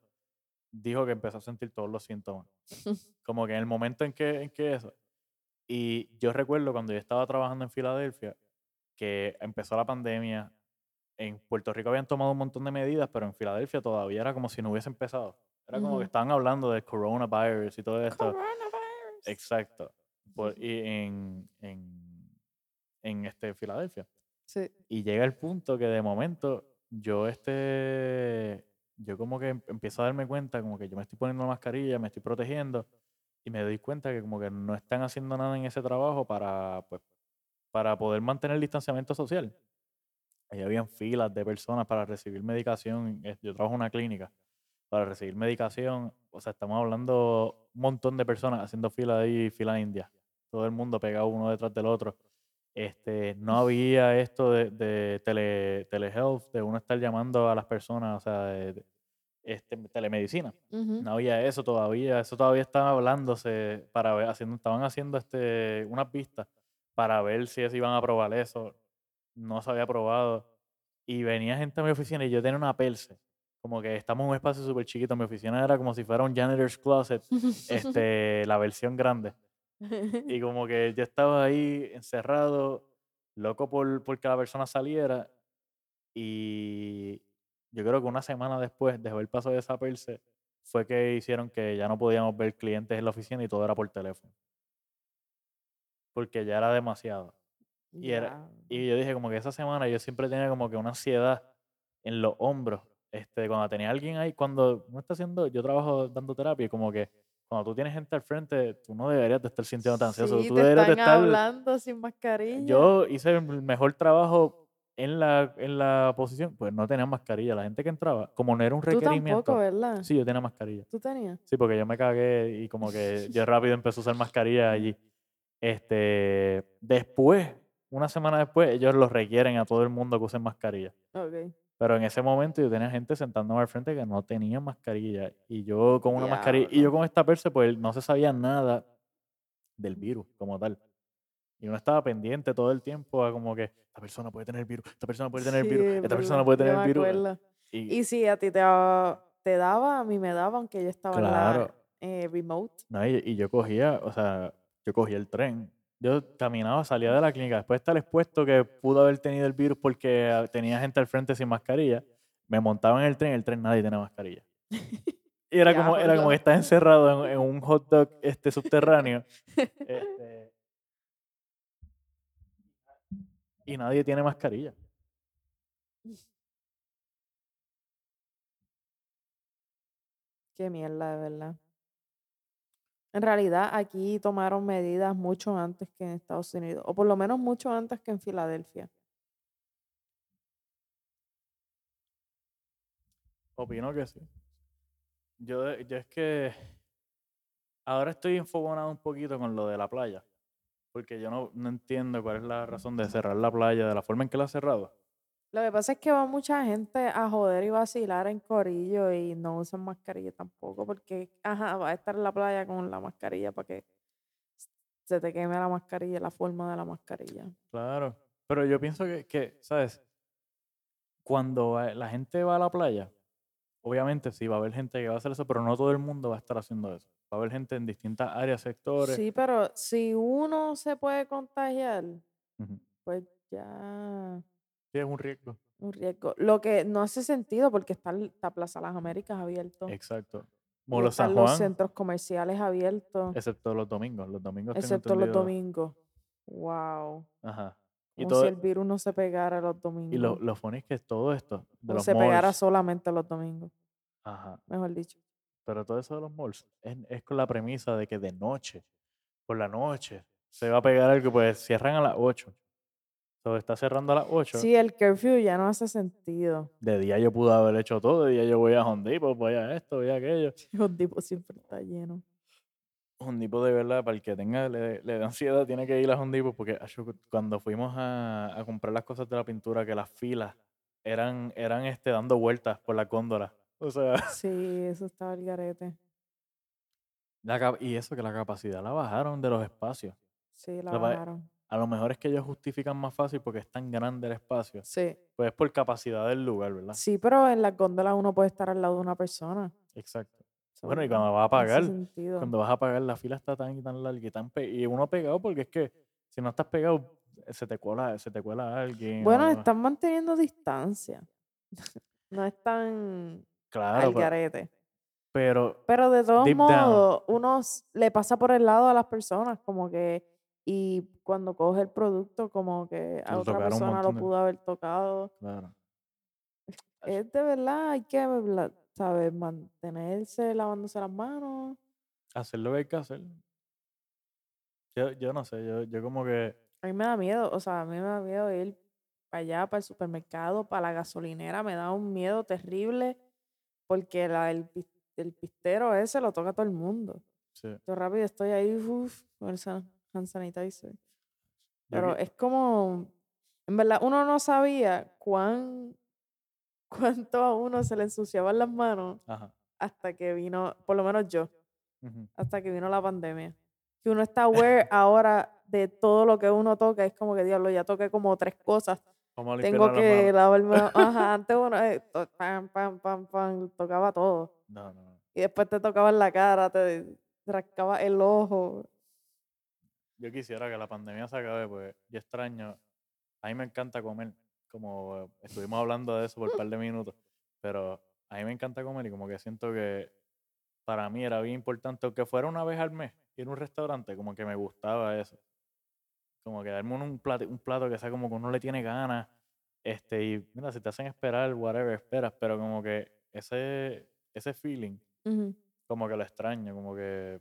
dijo que empezó a sentir todos los síntomas. Como que en el momento en que, en que eso. Y yo recuerdo cuando yo estaba trabajando en Filadelfia, que empezó la pandemia, en Puerto Rico habían tomado un montón de medidas, pero en Filadelfia todavía era como si no hubiese empezado. Era como que estaban hablando del coronavirus y todo esto. Coronavirus. Exacto. Por- y en, en, en este, Filadelfia. Sí. Y llega el punto que de momento yo este, yo como que em- empiezo a darme cuenta como que yo me estoy poniendo la mascarilla, me estoy protegiendo y me doy cuenta que como que no están haciendo nada en ese trabajo para, pues, para poder mantener el distanciamiento social. Ahí habían filas de personas para recibir medicación. Yo trabajo en una clínica para recibir medicación. O sea, estamos hablando un montón de personas haciendo fila ahí, fila india. Todo el mundo pegado uno detrás del otro. Este, no había esto de, de tele, telehealth, de uno estar llamando a las personas, o sea, de, de- este, telemedicina. No había eso todavía, eso todavía estaba hablándose para ver, haciendo, estaban haciendo este, unas pistas para ver si se iban a aprobar eso. No se había aprobado. Y venía gente a mi oficina y yo tenía una perse. Como que estamos en un espacio súper chiquito. Mi oficina era como si fuera un janitor's closet, este, la versión grande. Y como que yo estaba ahí encerrado, loco por, por que la persona saliera. Y yo creo que una semana después de haber pasado esa perse, fue que hicieron que ya no podíamos ver clientes en la oficina y todo era por teléfono. Porque ya era demasiado. Y, era, y yo dije como que esa semana yo siempre tenía como que una ansiedad en los hombros. Este, cuando tenía alguien ahí, cuando uno está haciendo, yo trabajo dando terapia como que cuando tú tienes gente al frente, tú no deberías de estar sintiendo ansioso. Sí, tú te deberías están de estar... hablando sin mascarilla. Yo hice el mejor trabajo en la, en la posición, pues no tenía mascarilla. La gente que entraba, como no era un Tú requerimiento. tampoco, ¿verdad? Sí, yo tenía mascarilla. ¿Tú tenías? Sí, porque yo me cagué y como que yo rápido empecé a usar mascarilla allí. Este, después, una semana después, ellos los requieren a todo el mundo que usen mascarilla. Ok. Pero en ese momento yo tenía gente sentándome al frente que no tenía mascarilla. Y yo con una mascarilla, y yo con esta perse, pues no se sabía nada del virus como tal. Y uno estaba pendiente todo el tiempo a como que esta persona puede tener virus, esta persona puede tener Sí, virus, es esta persona puede tener virus. acuerdo. Y, Y si a ti te, daba- te daba, a mí me daba, aunque yo estaba en la Claro. eh, remote. No, y, y yo cogía, o sea, yo cogía el tren. Yo caminaba, salía de la clínica, después de estar expuesto que pudo haber tenido el virus porque tenía gente al frente sin mascarilla, me montaba en el tren, el tren nadie tenía mascarilla. Y era como, era como que estás encerrado en, en un hot dog este, subterráneo. este, y nadie tiene mascarilla. Qué mierda, de verdad. En realidad, aquí tomaron medidas mucho antes que en Estados Unidos, o por lo menos mucho antes que en Filadelfia. Opino que sí. Yo, yo es que ahora estoy enfogonado un poquito con lo de la playa. Porque yo no, no entiendo cuál es la razón de cerrar la playa de la forma en que la ha cerrado. Lo que pasa es que va mucha gente a joder y vacilar en corillo y no usan mascarilla tampoco, porque, ajá, va a estar en la playa con la mascarilla para que se te queme la mascarilla, la forma de la mascarilla. Claro. Pero yo pienso que, que, ¿sabes? Cuando va- la gente va a la playa, obviamente sí va a haber gente que va a hacer eso, pero no todo el mundo va a estar haciendo eso. Va a haber gente en distintas áreas, sectores. Sí, pero si uno se puede contagiar, pues ya Sí, es un riesgo. un riesgo. Lo que no hace sentido porque está, está Plaza Las Américas abierto. Exacto. Molo San los Juan, centros comerciales abiertos, excepto los domingos. Los domingos excepto los domingos. Wow. Ajá. Y, Como todo, si el virus no se pegara los domingos. y lo, lo funny es que todo esto de los se pegara solamente los domingos, ajá, mejor dicho. pero todo eso de los malls es, es con la premisa de que de noche, por la noche, se va a pegar algo, pues cierran a las 8. So, está cerrando a las 8. Sí, el curfew ya no hace sentido. De día yo pude haber hecho todo, de día yo voy a Home Depot, voy a esto, voy a aquello. Un tipo siempre está lleno. Home Depot de verdad, para el que tenga, le, le da ansiedad, tiene que ir a Home Depot, porque cu- cuando fuimos a, a comprar las cosas de la pintura, que las filas eran, eran este, dando vueltas por la góndola. O sea, Sí, eso estaba el garete. la y eso que la capacidad la bajaron de los espacios. Sí, la bajaron. A lo mejor es que ellos justifican más fácil porque es tan grande el espacio. Sí. Pues es por capacidad del lugar, ¿verdad? Sí, pero en las góndolas uno puede estar al lado de una persona. Exacto. So, Bueno, y cuando vas a pagar, cuando vas a pagar, la fila está tan y tan larga y tan pe- y uno pegado porque es que si no estás pegado, se te cuela, se te cuela alguien. Bueno, están manteniendo distancia. no es tan claro, al garete. pero Pero de todos modos, uno le pasa por el lado a las personas, como que, y cuando coge el producto, como que a otra persona lo de- pudo haber tocado. claro. Es de verdad, hay que, ¿sabes? Mantenerse lavándose las manos. hacer lo que hay que hacer. Yo, yo no sé, yo, yo como que, A mí me da miedo, o sea, a mí me da miedo ir para allá, para el supermercado, para la gasolinera, me da un miedo terrible porque la, el, el pistero ese lo toca todo el mundo. sí. Yo rápido estoy ahí uf, con el san- hand sanitizer. Pero es como, en verdad, uno no sabía cuán, cuánto a uno se le ensuciaban las manos Ajá. hasta que vino, por lo menos yo, hasta que vino la pandemia. Que uno está aware ahora de todo lo que uno toca. Es como que, diablo, ya toqué como tres cosas. A Tengo que lavarme. la- Ajá, antes uno, eh, pam, pam, pam, pam, tocaba todo. No, no, no. Y después te tocaba en la cara, te rascaba el ojo. Yo quisiera que la pandemia se acabe, pues yo extraño. A mí me encanta comer, como estuvimos hablando de eso por un par de minutos, pero a mí me encanta comer y como que siento que para mí era bien importante, aunque fuera una vez al mes, ir a un restaurante, como que me gustaba eso. Como que darme un, plato, un plato que sea como que uno le tiene ganas, este, y mira, si te hacen esperar, whatever, esperas, pero como que ese, ese feeling Ujú. como que lo extraño, como que,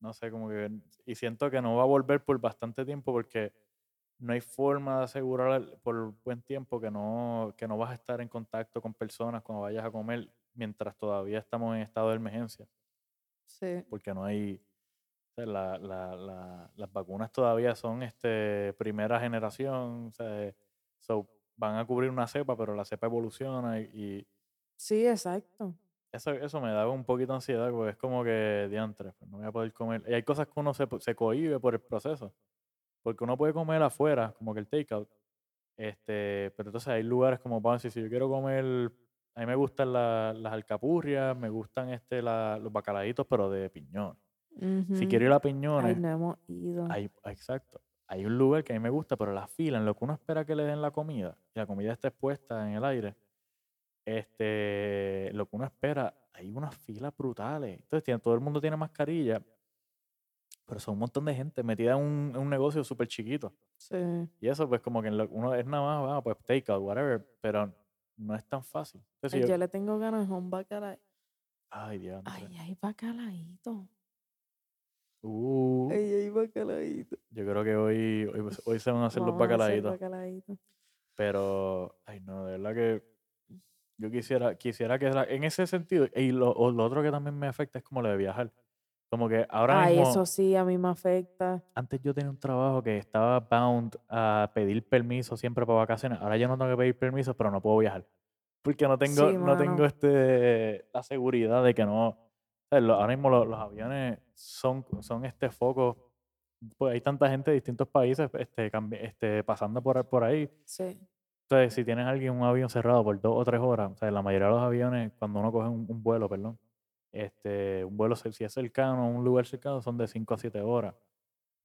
no sé, como que, y siento que no va a volver por bastante tiempo porque no hay forma de asegurar por buen tiempo que no, que no vas a estar en contacto con personas cuando vayas a comer mientras todavía estamos en estado de emergencia, Sí. porque no hay, o sea, la- la- la- las vacunas todavía son este, primera generación, o sea, so, van a cubrir una cepa, pero la cepa evoluciona y, y Sí, exacto. Eso, eso me da un poquito de ansiedad, porque es como que diantre, pues no voy a poder comer. Y hay cosas que uno se, po- se cohíbe por el proceso. Porque uno puede comer afuera, como que el takeout. Este, pero entonces hay lugares como, vamos a decir, si yo quiero comer, a mí me gustan la- las alcapurrias, me gustan este, la- los bacalaitos, pero de piñón. Si quiero ir a Ay, piñones, no hemos ido. hay, exacto. Hay un lugar que a mí me gusta, pero la fila, en lo que uno espera que le den la comida, y la comida está expuesta en el aire, este, lo que uno espera, hay unas filas brutales. Entonces, tiene- todo el mundo tiene mascarilla, pero son un montón de gente metida en un, en un negocio súper chiquito. Sí. Y eso, pues, como que en lo- uno es nada más, ah, pues, takeout, whatever, pero no es tan fácil. Entonces, Ay, yo- yo le tengo ganas a un bacalao. ay, Dios. Ay, ay, bacalaíto. Uh, Ay, ay, bacalaíto. yo creo que hoy, hoy, hoy se van a hacer los Vamos bacalaitos. Pero, ay, no, de verdad que yo quisiera, quisiera que en ese sentido, y lo, lo otro que también me afecta es como lo de viajar. Como que ahora Ay, mismo, eso sí, a mí me afecta. antes yo tenía un trabajo que estaba bound a pedir permiso siempre para vacaciones. Ahora yo no tengo que pedir permiso, pero no puedo viajar. Porque no tengo, Sí, no tengo este, la seguridad de que no. o sea, lo- ahora mismo lo- los, aviones son, son este focos. Pues hay tanta gente de distintos países este, este, pasando por, por ahí. Sí. Entonces, si tienes alguien un avión cerrado por dos o tres horas, o sea, la mayoría de los aviones, cuando uno coge un, un vuelo, perdón, este, un vuelo, si es cercano, un lugar cercano, son de 5 a 7 horas.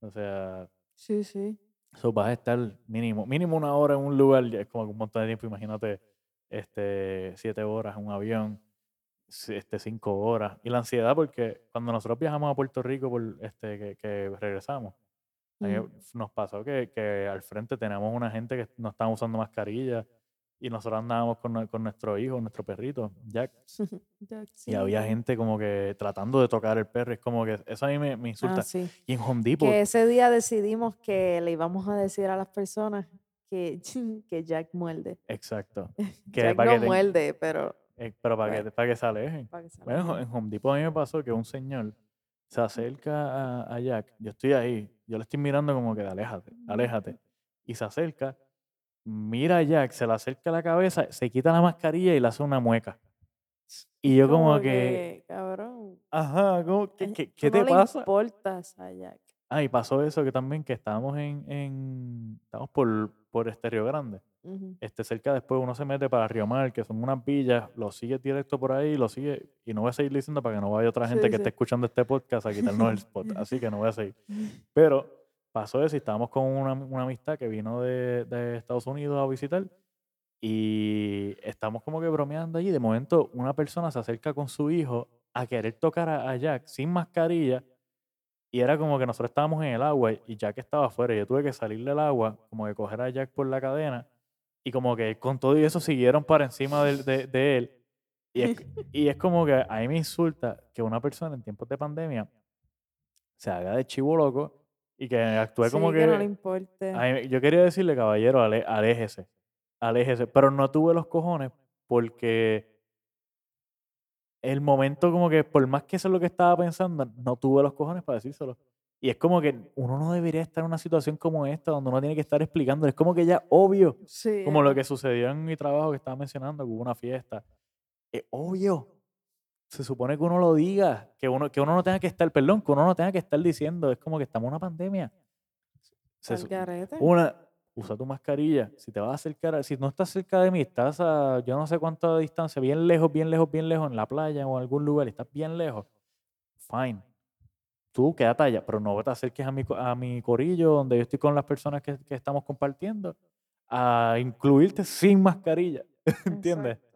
O sea, Sí, sí. eso vas a estar mínimo, mínimo una hora en un lugar, ya es como un montón de tiempo, imagínate, este, 7 horas en un avión, este, 5 horas. Y la ansiedad, porque cuando nosotros viajamos a Puerto Rico, por, este, que, que regresamos, Mm. nos pasó que, que al frente teníamos una gente que no estaba usando mascarilla y nosotros andábamos con, con nuestro hijo, nuestro perrito, Jack, Ya, y había sí. gente como que tratando de tocar el perro. Es como que eso a mí me, me insulta. Ah, sí. Y en Home Depot, Que ese día decidimos que le íbamos a decir a las personas que, que Jack muerde. exacto, que Jack para no que ten- muerde, pero eh, pero para bueno. que, para que se alejen. para que se Bueno, alejen. en Home Depot a mí me pasó que un señor se acerca a, a Jack, yo estoy ahí, yo le estoy mirando como que aléjate, aléjate, y se acerca, mira a Jack, se le acerca la cabeza, se quita la mascarilla y le hace una mueca. Y yo como, que, cabrón. ajá, como, ¿qué, qué- qué no te le pasa? importas a Jack. Ah, y pasó eso que también que estábamos en, en estábamos por, por este Río Grande. Ujú. Este, cerca después uno se mete para Río Mar, que son unas villas, lo sigue directo por ahí, lo sigue, y no voy a seguir diciendo para que no vaya otra gente Sí, que sí. esté escuchando este podcast a quitarnos el spot, así que no voy a seguir. Pero pasó eso y estábamos con una, una amistad que vino de, de Estados Unidos a visitar y estamos como que bromeando allí. De momento, una persona se acerca con su hijo a querer tocar a, a Jack sin mascarilla. Y era como que nosotros estábamos en el agua y Jack estaba afuera. Yo tuve que salir del agua, como que coger a Jack por la cadena. Y como que con todo y eso siguieron para encima de, de- de él. Y es, y es como que a mí me insulta que una persona en tiempos de pandemia se haga de chivo loco y que actúe como Sí, que... no le importe. mí- yo quería decirle, caballero, ale- aléjese, aléjese. Pero no tuve los cojones porque el momento como que, por más que eso es lo que estaba pensando, no tuve los cojones para decírselo. Y es como que uno no debería estar en una situación como esta, donde uno tiene que estar explicando. Es como que ya obvio, sí, como lo que sucedió en mi trabajo que estaba mencionando, que hubo una fiesta. Es obvio. Se supone que uno lo diga, que uno, que uno no tenga que estar, perdón, que uno no tenga que estar diciendo. Es como que estamos en una pandemia. Se una, usa tu mascarilla. Si te vas a acercar, si no estás cerca de mí, estás a yo no sé cuánta distancia, bien lejos, bien lejos, bien lejos, en la playa o en algún lugar, y estás bien lejos, fine. Tú quédate allá, pero no te acerques a mi, a mi corillo donde yo estoy con las personas que, que estamos compartiendo a incluirte sin mascarilla. ¿Entiendes? Exacto.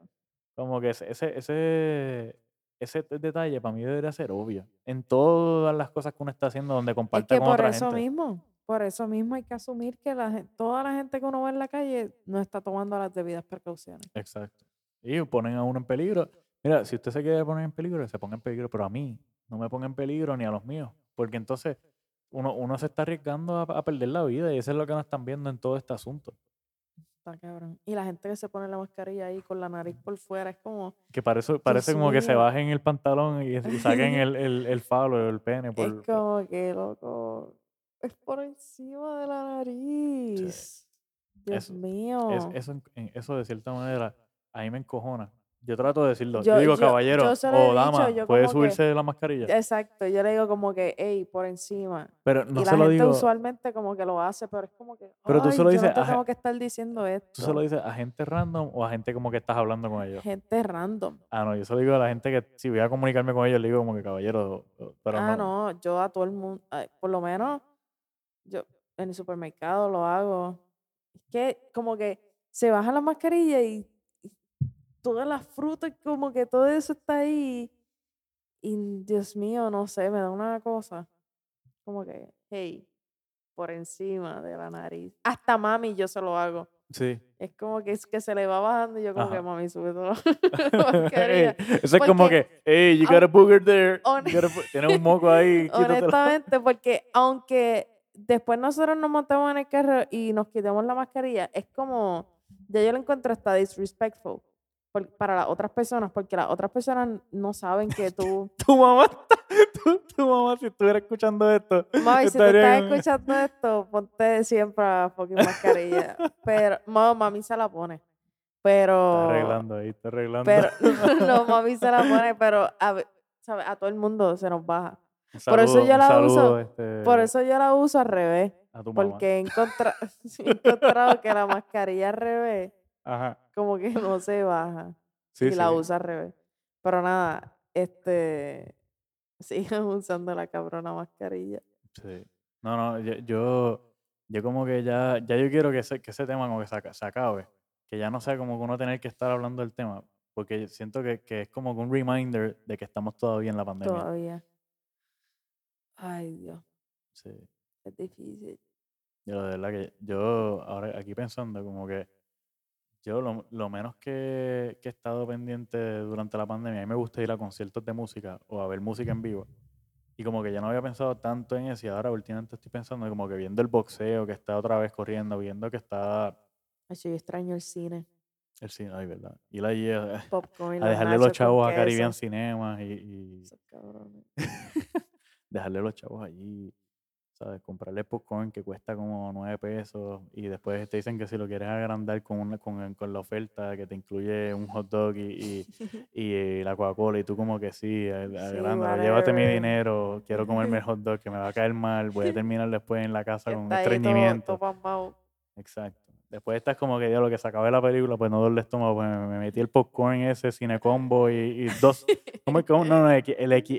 Como que ese, ese, ese, detalle para mí debería ser obvio. En todas las cosas que uno está haciendo donde Es comparte que con por otra eso gente. mismo, por eso mismo hay que asumir que la, toda la gente que uno ve en la calle no está tomando las debidas precauciones. Exacto. Y ponen a uno en peligro. Mira, si usted se quiere poner en peligro, se ponga en peligro, pero a mí no me ponga en peligro ni a los míos. Porque entonces uno, uno se está arriesgando a, a perder la vida y eso es lo que nos están viendo en todo este asunto. Está cabrón. Y la gente que se pone la mascarilla ahí con la nariz por fuera es como, Que parece, parece como que se bajen el pantalón y, y saquen el, el, el falo o el pene. Por, es como que loco, es por encima de la nariz. Dios Eso- mío. es- eso, eso de cierta manera a mí me encojona. Yo trato de decirlo. Yo, Yo- digo, yo- caballero yo o dama, dicho, puede como que- subirse la mascarilla. Exacto, yo le digo como que, hey, por encima. Pero no y se la lo gente digo. usualmente como que lo hace, pero es como que, Pero tú "Ay, se lo dices no te tengo que estar diciendo esto. ¿Tú se lo dices a gente random o a gente como que estás hablando con ellos? Gente random. Ah, no, yo se lo digo a la gente que si voy a comunicarme con ellos, le digo como que caballero, pero ah, no. no. yo a todo el mundo, ay, por lo menos, yo en el supermercado lo hago. Es que como que se baja la mascarilla y todas las frutas, como que todo eso está ahí. Y Dios mío, no sé, me da una cosa. Como que, hey, por encima de la nariz. Hasta mami yo se lo hago. Sí. Es como que es que se le va bajando y yo como que Ajá. mami sube toda la mascarilla. Ey, eso es como que, hey, you got a booger there. hon- you got a bo- Tienes un moco ahí. Honestamente, porque aunque después nosotros nos montemos en el carro y nos quitemos la mascarilla, es como, ya yo lo encuentro hasta disrespectful por- para las otras personas, porque las otras personas no saben que tú, Tu mamá, está- tu, tu mamá, si estuviera escuchando esto, mami, si tú estás escuchando esto, ponte siempre la fucking mascarilla. Pero, no, mami se la pone. Pero, Está arreglando ahí, está arreglando. pero, no, mami se la pone, pero a, a todo el mundo se nos baja. Por eso yo la saludo, uso, este, Por eso yo la uso al revés. a. Porque he, encontra- he encontrado que la mascarilla al revés Ajá. como que no se baja Sí, y la usa al revés. Pero nada, este sigan usando la cabrona mascarilla. Sí. No, no, yo, yo, yo como que ya, ya yo quiero que ese, que ese tema como que se, aca- se acabe. Que ya no sea como que uno tener que estar hablando del tema. Porque siento que, que es como que un reminder de que estamos todavía en la pandemia. Todavía. Ay, Dios, Sí. es difícil. Yo, de verdad que yo ahora aquí pensando como que yo lo, lo menos que, que he estado pendiente durante la pandemia, a mí me gusta ir a conciertos de música o a ver música en vivo. Y como que ya no había pensado tanto en eso y ahora últimamente estoy pensando como que viendo el boxeo que está otra vez corriendo, viendo que está Ay, yo extraño el cine. el cine, ay, ¿verdad? Ir allí a, Popcorn, a los dejarle los chavos a queso. Caribbean Cinemas y, y Esos cabrones. dejarle los chavos allí, ¿sabes? Comprarle popcorn que cuesta como 9 pesos y después te dicen que si lo quieres agrandar con, una, con, con la oferta que te incluye un hot dog y, y, y, la Coca-Cola y tú como que sí, a- agrándalo, llévate mi dinero, quiero comerme el hot dog que me va a caer mal, voy a terminar después en la casa con un todo- estreñimiento. todo pasmado. Exacto. Después estás como que, lo que se acabé la película, pues no doble estómago, pues me, me metí el popcorn ese, cine combo y, y dos, ¿cómo es que? No, no, el XX,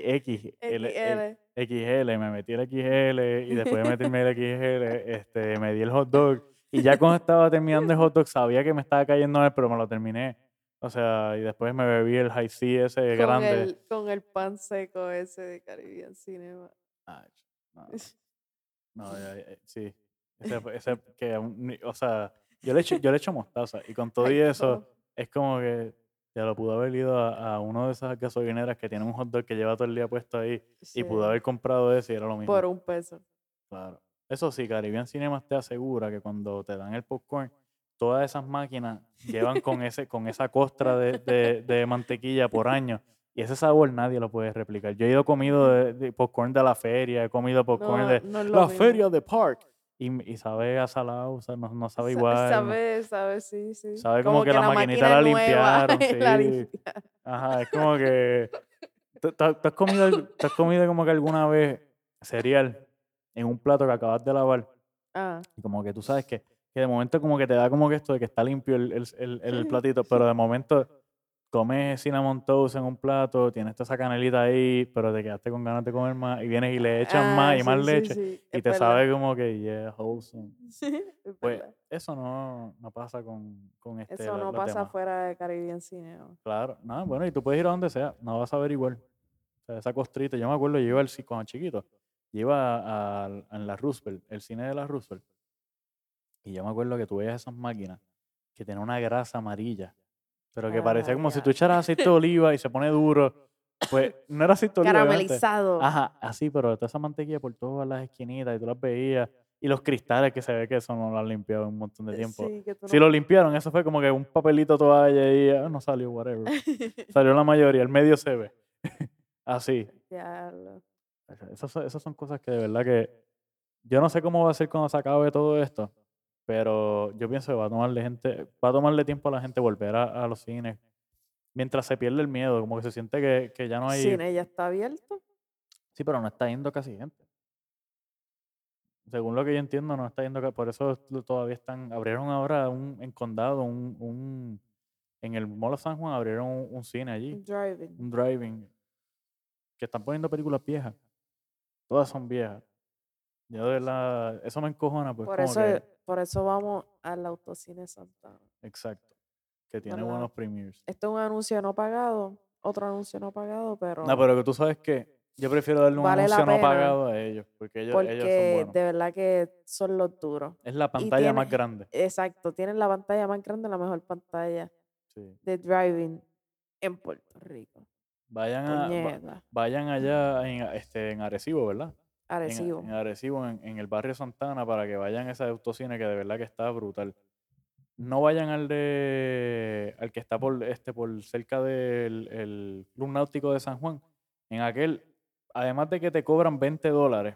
el, el. XL, me metí el XL y después de meterme el XL, este, me di el hot dog. Y ya cuando estaba terminando el hot dog, sabía que me estaba cayendo mal, pero me lo terminé. O sea, y después me bebí el high C ese con grande. El, con el pan seco ese de Caribbean Cinema. Ah, no, no, ya- ya- sí. Ese, ese que, o sea, yo le echo, yo le echo mostaza y con todo y eso, es como que ya lo pudo haber ido a, a uno de esas gasolineras que tiene un hot dog que lleva todo el día puesto ahí y pudo haber comprado ese y era lo mismo. Por un peso. Claro. Eso sí, Caribbean Cinemas te asegura que cuando te dan el popcorn, todas esas máquinas llevan con, ese, con esa costra de, de- de mantequilla por año. Y ese sabor nadie lo puede replicar. Yo he ido comido de, de popcorn de la feria, he comido popcorn No, de no la mismo. feria de Park. Y, y sabe a salado, o sea, no, no sabe Sa- igual. Sabe, sabe, sí, sí. Sabe como que la maquinita máquina la es nueva, limpiaron, la sí. limpiaron. Ajá, es como que. ¿Tú, tú- tú has comido, tú has comido como que alguna vez cereal en un plato que acabas de lavar? Ah, Y como que tú sabes que, que de momento como que te da como que esto de que está limpio el, el, el- el platito, pero de momento comes cinnamon toast en un plato, tienes toda esa canelita ahí, pero te quedaste con ganas de comer más y vienes y le echas ah, más y sí, más sí, leche sí, y te verdad. sabe como que, yeah, wholesome. Sí, es Pues eso no, no pasa con, con este, Eso no pasa demás. fuera de Caribbean Cinema. Claro, no, bueno, y tú puedes ir a donde sea, no vas a ver igual. O sea, esa costrita, yo me acuerdo, yo iba al cuando chiquito, yo iba a, a- en la Roosevelt, el cine de la Roosevelt, y yo me acuerdo que tú veías esas máquinas que tenían una grasa amarilla, pero que parecía Ah, como si tú echaras aceite de oliva y se pone duro. Pues no era aceite de oliva. obviamente. Caramelizado. Ajá, así, pero toda esa mantequilla por todas las esquinitas y tú las veías. Y los cristales que se ve que eso no lo han limpiado en un montón de Eh, tiempo. Sí, que tú Si no- lo limpiaron, eso fue como que un papelito toalla y ah, no salió, whatever. Salió la mayoría, el medio se ve. Así. Diablo. Esas, esas son cosas que de verdad que yo no sé cómo va a ser cuando se acabe todo esto, pero yo pienso que va a tomarle gente, va a tomarle tiempo a la gente volver a, a los cines mientras se pierde el miedo, como que se siente que, que ya no hay. Cine ya está abierto. Sí, pero no está yendo casi gente. Según lo que yo entiendo, no está yendo, ca- por eso todavía están, abrieron ahora un, en condado, un, un, en el Mall of San Juan abrieron un, un cine allí, Driving. un driving, que están poniendo películas viejas. Todas son viejas. Yo de verdad, eso me encojona, pues por, eso, que, por eso vamos al Autocine Santana. exacto, que tiene ¿Verdad? buenos premiers. Esto es un anuncio no pagado, otro anuncio no pagado, pero, No, pero que tú sabes que yo prefiero darle un Vale anuncio no pagado a ellos, porque ellos, ellos son porque buenos. de verdad que son los duros. Es la pantalla más grande. Exacto, tienen la pantalla más grande, la mejor pantalla Sí. de driving en Puerto Rico. Vayan, a, va- vayan allá en, este, en Arecibo, ¿verdad? Arecibo. En, Arecibo, en, en el barrio Santana, para que vayan a ese autocine que de verdad que está brutal. No vayan al de al que está por este por cerca del el Club Náutico de San Juan. En aquel, además de que te cobran 20 dólares,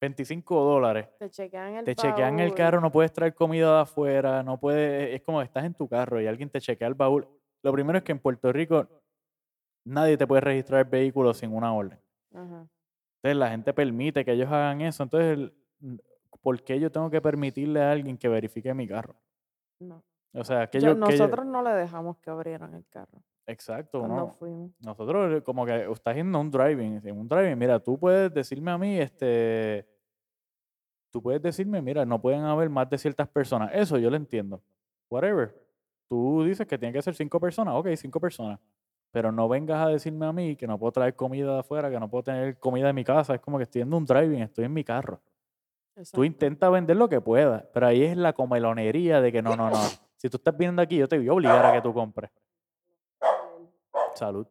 25 dólares, Te chequean el te chequean el carro, no puedes traer comida de afuera, no puedes, es como que estás en tu carro y alguien te chequea el baúl. Lo primero es que en Puerto Rico nadie te puede registrar el vehículo sin una orden. Ajá. Entonces la gente permite que ellos hagan eso. Entonces, ¿por qué yo tengo que permitirle a alguien que verifique mi carro? No. O sea, que Yo- yo... que yo- nosotros no le dejamos que abrieran el carro exacto, no. fuimos. Nosotros como que estás haciendo un driving. En un driving, mira, tú puedes decirme a mí, este... Tú puedes decirme, mira, no pueden haber más de ciertas personas. Eso yo lo entiendo. Whatever. Tú dices que tiene que ser cinco personas. Ok, cinco personas. Pero no vengas a decirme a mí que no puedo traer comida de afuera, que no puedo tener comida en mi casa. Es como que estoy haciendo un driving, estoy en mi carro. Tú Exacto. intentas vender lo que puedas, pero ahí es la comelonería de que no, no, no. Si tú estás viendo aquí, yo te voy a obligar a que tú compres. Salud.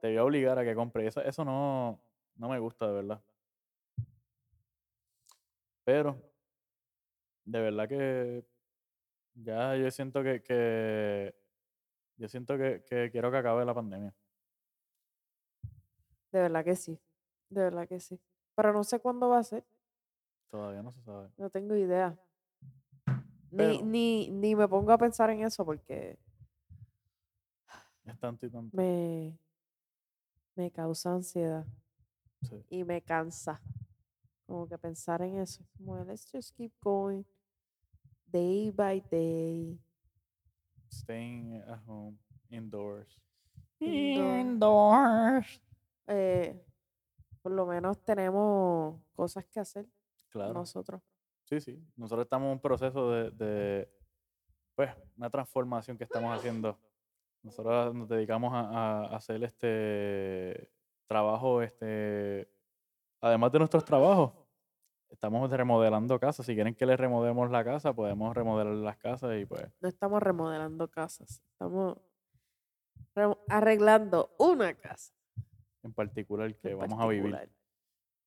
Te voy a obligar a que compres. Eso, eso no, no me gusta, de verdad. Pero, de verdad que ya yo siento que, que yo siento que, que quiero que acabe la pandemia. De verdad que sí. De verdad que sí. Pero no sé cuándo va a ser. Todavía no se sabe. No tengo idea. Ni, Pero- ni, ni me pongo a pensar en eso porque Es tanto y tanto. me, me causa ansiedad sí. y me cansa. Como que pensar en eso. es Como, let's just keep going. Day by day. Staying at home, indoors. Indoor. Indoors. Eh, por lo menos tenemos cosas que hacer Claro. nosotros. Sí, sí. Nosotros estamos en un proceso de, de, pues, una transformación que estamos haciendo. Nosotros nos dedicamos a, a- a hacer este trabajo, este, además de nuestros trabajos, estamos remodelando casas. Si quieren que les remodelemos la casa, podemos remodelar las casas y pues, No estamos remodelando casas, estamos re- arreglando una casa. en particular que en vamos a vivir.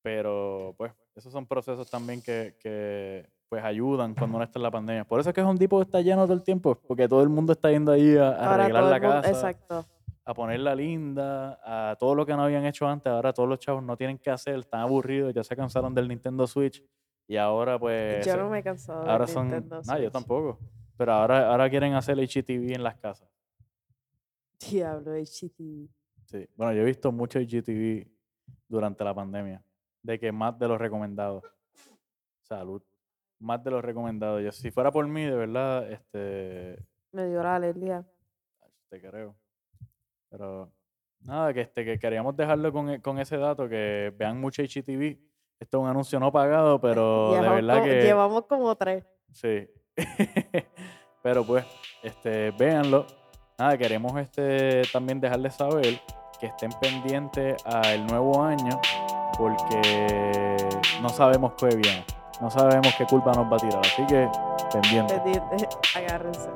Pero pues esos son procesos también que, que, pues ayudan cuando uno está en la pandemia. Por eso es que Home Depot está lleno todo el tiempo, porque todo el mundo está yendo ahí a, arreglar la mundo- casa, Exacto. A ponerla linda, a todo lo que no habían hecho antes. Ahora todos los chavos no tienen que hacer, están aburridos, ya se cansaron del Nintendo Switch y ahora pues Yo no me he cansado ahora de son, Nintendo no, yo Switch. tampoco. Pero ahora, ahora quieren hacer HGTV en las casas. Diablo, HTV. Sí. Bueno, yo he visto mucho HGTV durante la pandemia. De que más de los recomendados. Salud. Más de los recomendados. Yo, si fuera por mí, de verdad, este. Me dio la alergia. Te creo. Pero. Nada, que este, que queríamos dejarlo con, e- con ese dato, que vean mucho HGTV. Esto es un anuncio no pagado, pero de Llevamos verdad como- que. Llevamos como tres. Sí. Pero pues, este, véanlo. Nada, queremos este también dejarles saber que estén pendientes al nuevo año porque no sabemos qué viene. No sabemos qué culpa nos va a tirar. Así que pendientes. Pendiente. Agárrense.